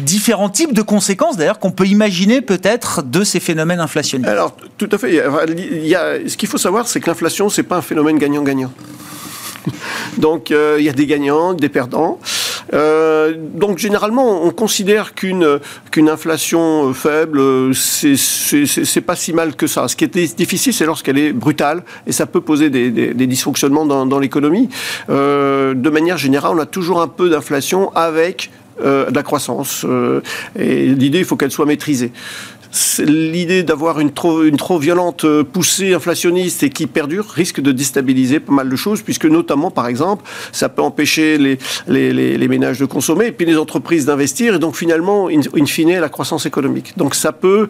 [SPEAKER 1] différents types de conséquences d'ailleurs qu'on peut imaginer peut-être de ces phénomènes inflationnistes.
[SPEAKER 6] Alors tout à fait. Il y a, ce qu'il faut savoir, c'est que l'inflation, c'est pas un phénomène gagnant-gagnant. Donc euh, il y a des gagnants, des perdants. Euh, donc généralement, on considère qu'une qu'une inflation faible, c'est pas si mal que ça. Ce qui est difficile, c'est lorsqu'elle est brutale et ça peut poser des, des, dysfonctionnements dans, l'économie. Euh, de manière générale, on a toujours un peu d'inflation avec euh, de la croissance. Euh, et l'idée, il faut qu'elle soit maîtrisée l'idée d'avoir une trop, une trop violente euh, poussée inflationniste et qui perdure risque de déstabiliser pas mal de choses, puisque notamment, par exemple, ça peut empêcher les, les, les, ménages de consommer et puis les entreprises d'investir, et donc finalement, in, fine, la croissance économique. Donc ça peut,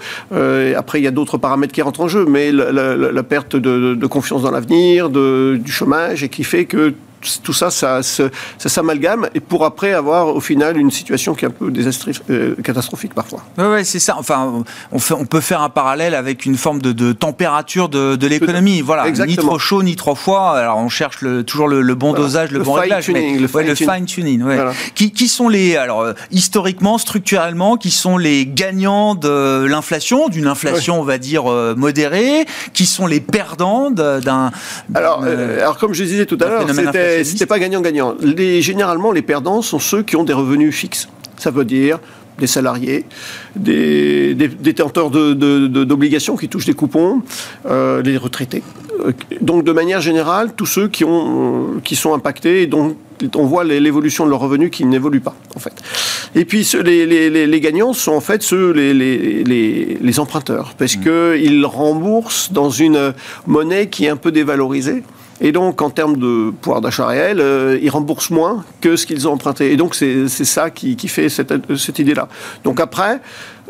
[SPEAKER 6] après, il y a d'autres paramètres qui rentrent en jeu, mais la, perte de, confiance dans l'avenir, du chômage, et qui fait que tout ça, ça, ça, s'amalgame et pour après avoir au final une situation qui est un peu euh, catastrophique parfois.
[SPEAKER 1] Oui, ouais, c'est ça. Enfin, on, fait, on, peut faire un parallèle avec une forme de, température de, de l'économie. Voilà, ni trop chaud ni trop froid. Alors on cherche le, toujours le, bon dosage, le, bon réglage.
[SPEAKER 6] le, fine
[SPEAKER 1] tuning. Qui, qui, sont les, alors euh, historiquement, structurellement, qui sont les gagnants de l'inflation, d'une inflation, on va dire euh, modérée, qui sont les perdants d'un.
[SPEAKER 6] Alors, alors comme je disais tout à l'heure, c'était c'était pas gagnant-gagnant. généralement, les perdants sont ceux qui ont des revenus fixes. Ça veut dire des salariés, des, détenteurs d'obligations qui touchent des coupons, euh, les retraités. Euh, donc, de manière générale, tous ceux qui, ont, qui sont impactés et dont on voit l'évolution de leurs revenus qui n'évolue pas, en fait. Et puis, les, gagnants sont en fait ceux, les, les emprunteurs, parce mmh. qu'ils remboursent dans une monnaie qui est un peu dévalorisée. Et donc, en termes de pouvoir d'achat réel, euh, ils remboursent moins que ce qu'ils ont emprunté. Et donc, c'est ça qui, qui fait cette, cette idée-là. Donc après,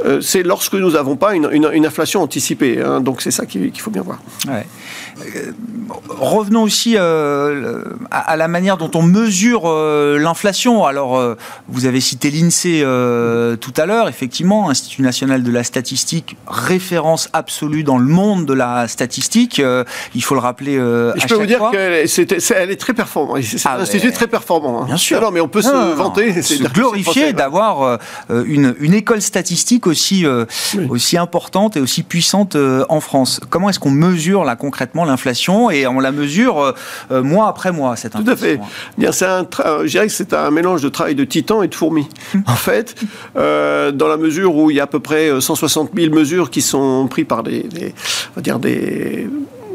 [SPEAKER 6] euh, c'est lorsque nous n'avons pas une, une, inflation anticipée. Hein. donc c'est ça qu'il faut bien voir.
[SPEAKER 1] Ouais. Euh, revenons aussi euh, à, la manière dont on mesure l'inflation. Alors, vous avez cité l'INSEE tout à l'heure, effectivement, Institut national de la statistique, référence absolue dans le monde de la statistique. il faut le rappeler à Je peux vous dire
[SPEAKER 6] qu'elle est, très performante. C'est un ah, institut très performant.
[SPEAKER 1] Hein. Bien sûr.
[SPEAKER 6] Non, mais on peut se vanter.
[SPEAKER 1] Se glorifier d'avoir une, une école statistique aussi, euh, aussi importante et aussi puissante euh, en France. Comment est-ce qu'on mesure là concrètement l'inflation et on la mesure euh, mois après mois cette
[SPEAKER 6] Tout à fait. Bien, c'est un je dirais que c'est un mélange de travail de titan et de fourmi. en fait, dans la mesure où il y a à peu près 160 000 mesures qui sont prises par des, on va dire des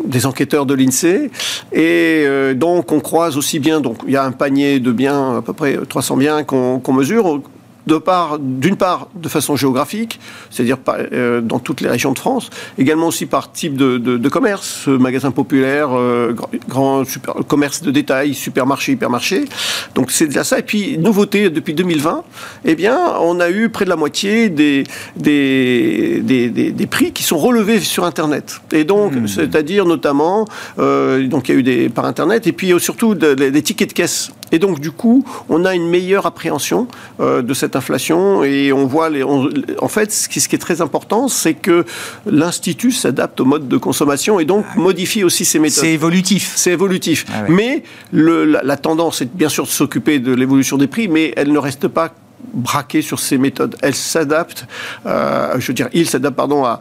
[SPEAKER 6] des enquêteurs de l'INSEE. Et donc, on croise aussi bien, donc il y a un panier de biens, à peu près 300 biens qu'on mesure de part, d'une part, de façon géographique, c'est-à-dire euh, dans toutes les régions de France, également aussi par type de, de, commerce, magasin populaire, euh, grand, super, commerce de détail, supermarché, hypermarché. Donc c'est déjà ça. Et puis, nouveauté depuis 2020, eh bien, on a eu près de la moitié des, des, des, des, prix qui sont relevés sur Internet. Et donc, hmm. c'est-à-dire notamment, euh, donc il y a eu des par Internet, et puis surtout des tickets de caisse. Et donc, du coup, on a une meilleure appréhension de cette inflation et on voit les. en fait, ce qui, ce qui, est très important, c'est que l'institut s'adapte au mode de consommation et donc modifie aussi ses méthodes.
[SPEAKER 1] C'est évolutif.
[SPEAKER 6] C'est évolutif. Ah mais le, la, tendance est bien sûr de s'occuper de l'évolution des prix, mais elle ne reste pas braquer sur ces méthodes. Elle s'adapte, euh, je veux dire, il s'adapte, pardon, à,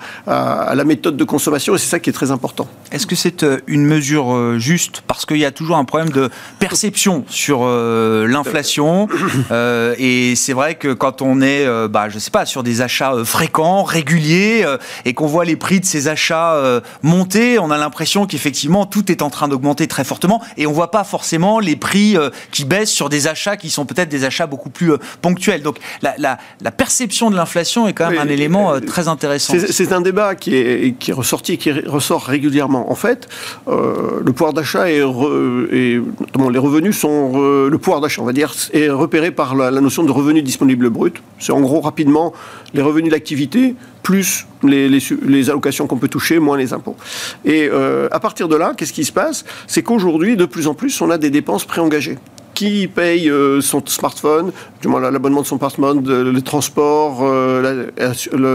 [SPEAKER 6] la méthode de consommation et c'est ça qui est très important.
[SPEAKER 1] Est-ce que c'est euh, une mesure euh, juste? Parce qu'il y a toujours un problème de perception sur l'inflation et c'est vrai que quand on est, bah, je sais pas, sur des achats fréquents, réguliers et qu'on voit les prix de ces achats monter, on a l'impression qu'effectivement tout est en train d'augmenter très fortement et on voit pas forcément les prix qui baissent sur des achats qui sont peut-être des achats beaucoup plus ponctuels. Donc la, perception de l'inflation est quand même un élément euh, très intéressant.
[SPEAKER 6] C'est un débat qui est, qui est ressorti, qui ressort régulièrement. En fait, euh, le pouvoir d'achat et, et les revenus sont le pouvoir d'achat, on va dire, est repéré par la, notion de revenu disponible brut. C'est en gros rapidement les revenus d'activité plus les, les, allocations qu'on peut toucher, moins les impôts. Et euh, à partir de là, qu'est-ce qui se passe? C'est qu'aujourd'hui, de plus en plus, on a des dépenses préengagées qui paye euh, son smartphone, du moins l'abonnement de son smartphone, le transport, euh,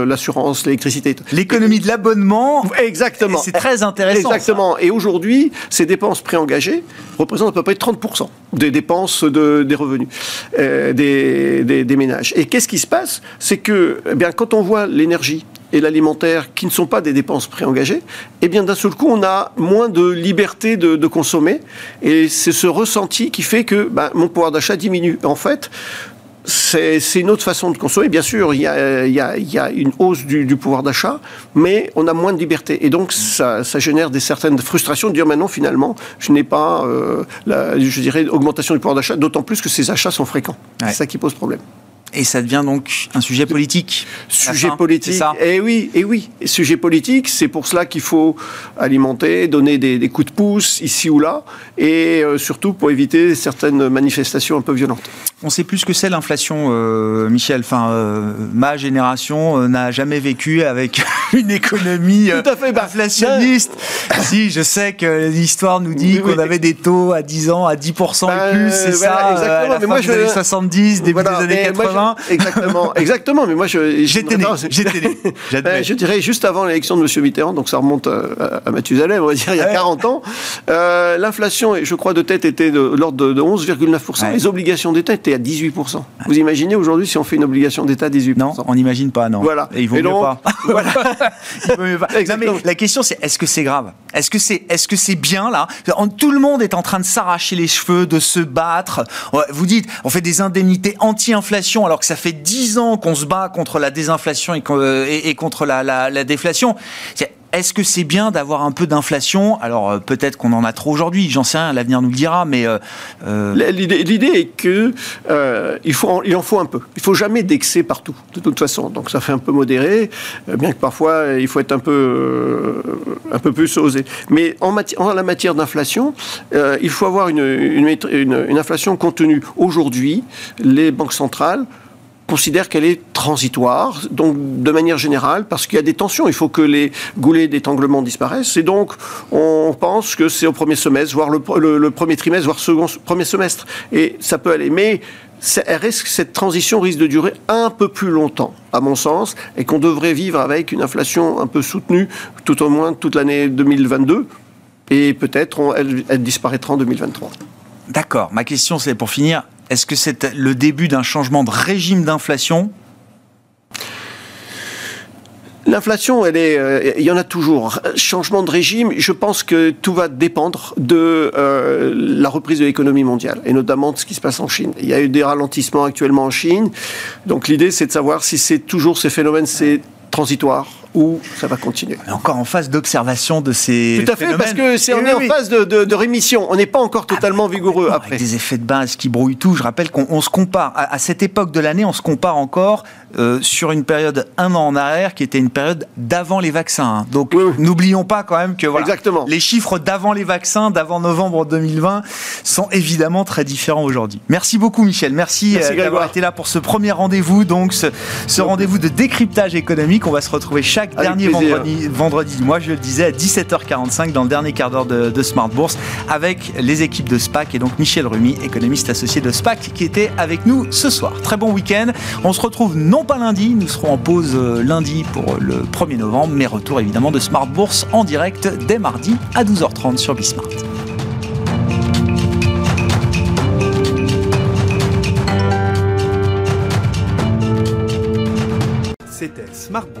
[SPEAKER 6] l'assurance, l'électricité.
[SPEAKER 1] L'économie de l'abonnement.
[SPEAKER 6] Exactement.
[SPEAKER 1] C'est très intéressant.
[SPEAKER 6] Exactement. Et aujourd'hui, ces dépenses préengagées représentent à peu près 30% des dépenses de, des revenus euh, des, des, des, ménages. Et qu'est-ce qui se passe? C'est que, eh bien, quand on voit l'énergie et l'alimentaire, qui ne sont pas des dépenses préengagées, eh bien d'un seul coup, on a moins de liberté de, consommer. Et c'est ce ressenti qui fait que ben, mon pouvoir d'achat diminue. En fait, c'est une autre façon de consommer. Bien sûr, il y a, il y a, il y a une hausse du, pouvoir d'achat, mais on a moins de liberté. Et donc, ça, ça génère des certaines frustrations de dire maintenant, finalement, je n'ai pas, euh, la, je dirais, augmentation du pouvoir d'achat, d'autant plus que ces achats sont fréquents. C'est ça qui pose problème.
[SPEAKER 1] Et ça devient donc un sujet politique.
[SPEAKER 6] Sujet politique. Ça? Et eh oui, et eh oui. sujet politique, c'est pour cela qu'il faut alimenter, donner des, coups de pouce ici ou là, et euh, surtout pour éviter certaines manifestations un peu violentes.
[SPEAKER 1] On sait plus que c'est l'inflation, euh, Michel. Enfin, euh, ma génération n'a jamais vécu avec une économie Tout à fait, bah, inflationniste. si, je sais que l'histoire nous dit qu'on avait des taux à 10 ans à 10% et bah, plus, c'est ça, à la fin moi, des je... années 70, début des années 80
[SPEAKER 6] exactement, exactement. Mais moi, je,
[SPEAKER 1] j'étais né,
[SPEAKER 6] je dirais juste avant l'élection de M. Mitterrand, donc ça remonte à, à Mathusalem, on va dire il y a 40 ans. Euh, l'inflation, je crois, de tête était de, l'ordre de, 11,9%. Les obligations d'État étaient à 18%. Vous imaginez aujourd'hui si on fait une obligation d'État à 18%
[SPEAKER 1] Non, on n'imagine pas, non.
[SPEAKER 6] Voilà.
[SPEAKER 1] Et il vaut mieux pas. Voilà. il vaut mieux pas. mais la question, c'est est-ce que c'est grave? Est-ce que c'est est -ce c'est bien là? Tout le monde est en train de s'arracher les cheveux, de se battre. Vous dites, on fait des indemnités anti-inflation alors que ça fait dix ans qu'on se bat contre la désinflation et, euh, contre la, la déflation. Est-ce que c'est bien d'avoir un peu d'inflation? Alors euh, peut-être qu'on en a trop aujourd'hui, j'en sais rien, l'avenir nous le dira, mais... Euh,
[SPEAKER 6] euh, l'idée est que il, faut, il en faut un peu. Il faut jamais d'excès partout, de toute façon. Donc ça fait un peu modéré, bien que parfois il faut être un peu, un peu plus osé. Mais en, matière, en la matière d'inflation, il faut avoir une, une, une inflation contenue. Aujourd'hui, les banques centrales considère qu'elle est transitoire, donc de manière générale, parce qu'il y a des tensions. Il faut que les goulets d'étanglement disparaissent. Et donc, on pense que c'est au premier semestre, voire le, premier trimestre, voire second, premier semestre. Et ça peut aller. Mais cette transition risque de durer un peu plus longtemps, à mon sens, et qu'on devrait vivre avec une inflation un peu soutenue, tout au moins toute l'année 2022, et peut-être elle, elle disparaîtra en 2023.
[SPEAKER 1] D'accord. Ma question, c'est pour finir, est-ce que c'est le début d'un changement de régime d'inflation?
[SPEAKER 6] L'inflation, elle est, euh, il y en a toujours. Changement de régime, je pense que tout va dépendre de euh, la reprise de l'économie mondiale et notamment de ce qui se passe en Chine. Il y a eu des ralentissements actuellement en Chine, donc l'idée c'est de savoir si c'est toujours ces phénomènes, c'est transitoire ou ça va continuer.
[SPEAKER 1] On est encore en phase d'observation de ces
[SPEAKER 6] Tout à fait, parce que c'est on est en phase de, rémission. On n'est pas encore totalement vigoureux après.
[SPEAKER 1] des effets de base qui brouillent tout. Je rappelle qu'on se compare à, cette époque de l'année, on se compare encore euh, sur une période un an en arrière qui était une période d'avant les vaccins. Hein. Donc n'oublions pas quand même que voilà,
[SPEAKER 6] Exactement.
[SPEAKER 1] les chiffres d'avant les vaccins, d'avant novembre 2020, sont évidemment très différents aujourd'hui. Merci beaucoup Michel. Merci, euh, d'avoir été là pour ce premier rendez-vous. Donc ce, ce rendez-vous de décryptage économique. On va se retrouver chaque chaque dernier vendredi, vendredi moi je le disais, à 17h45 dans le dernier quart d'heure de, Smart Bourse avec les équipes de SPAC et donc Michel Rumi, économiste associé de SPAC, qui était avec nous ce soir. Très bon week-end. On se retrouve non pas lundi, nous serons en pause euh, lundi pour le 1er novembre, mais retour évidemment de Smart Bourse en direct dès mardi à 12h30 sur Bismart.
[SPEAKER 7] C'était Smart Bourse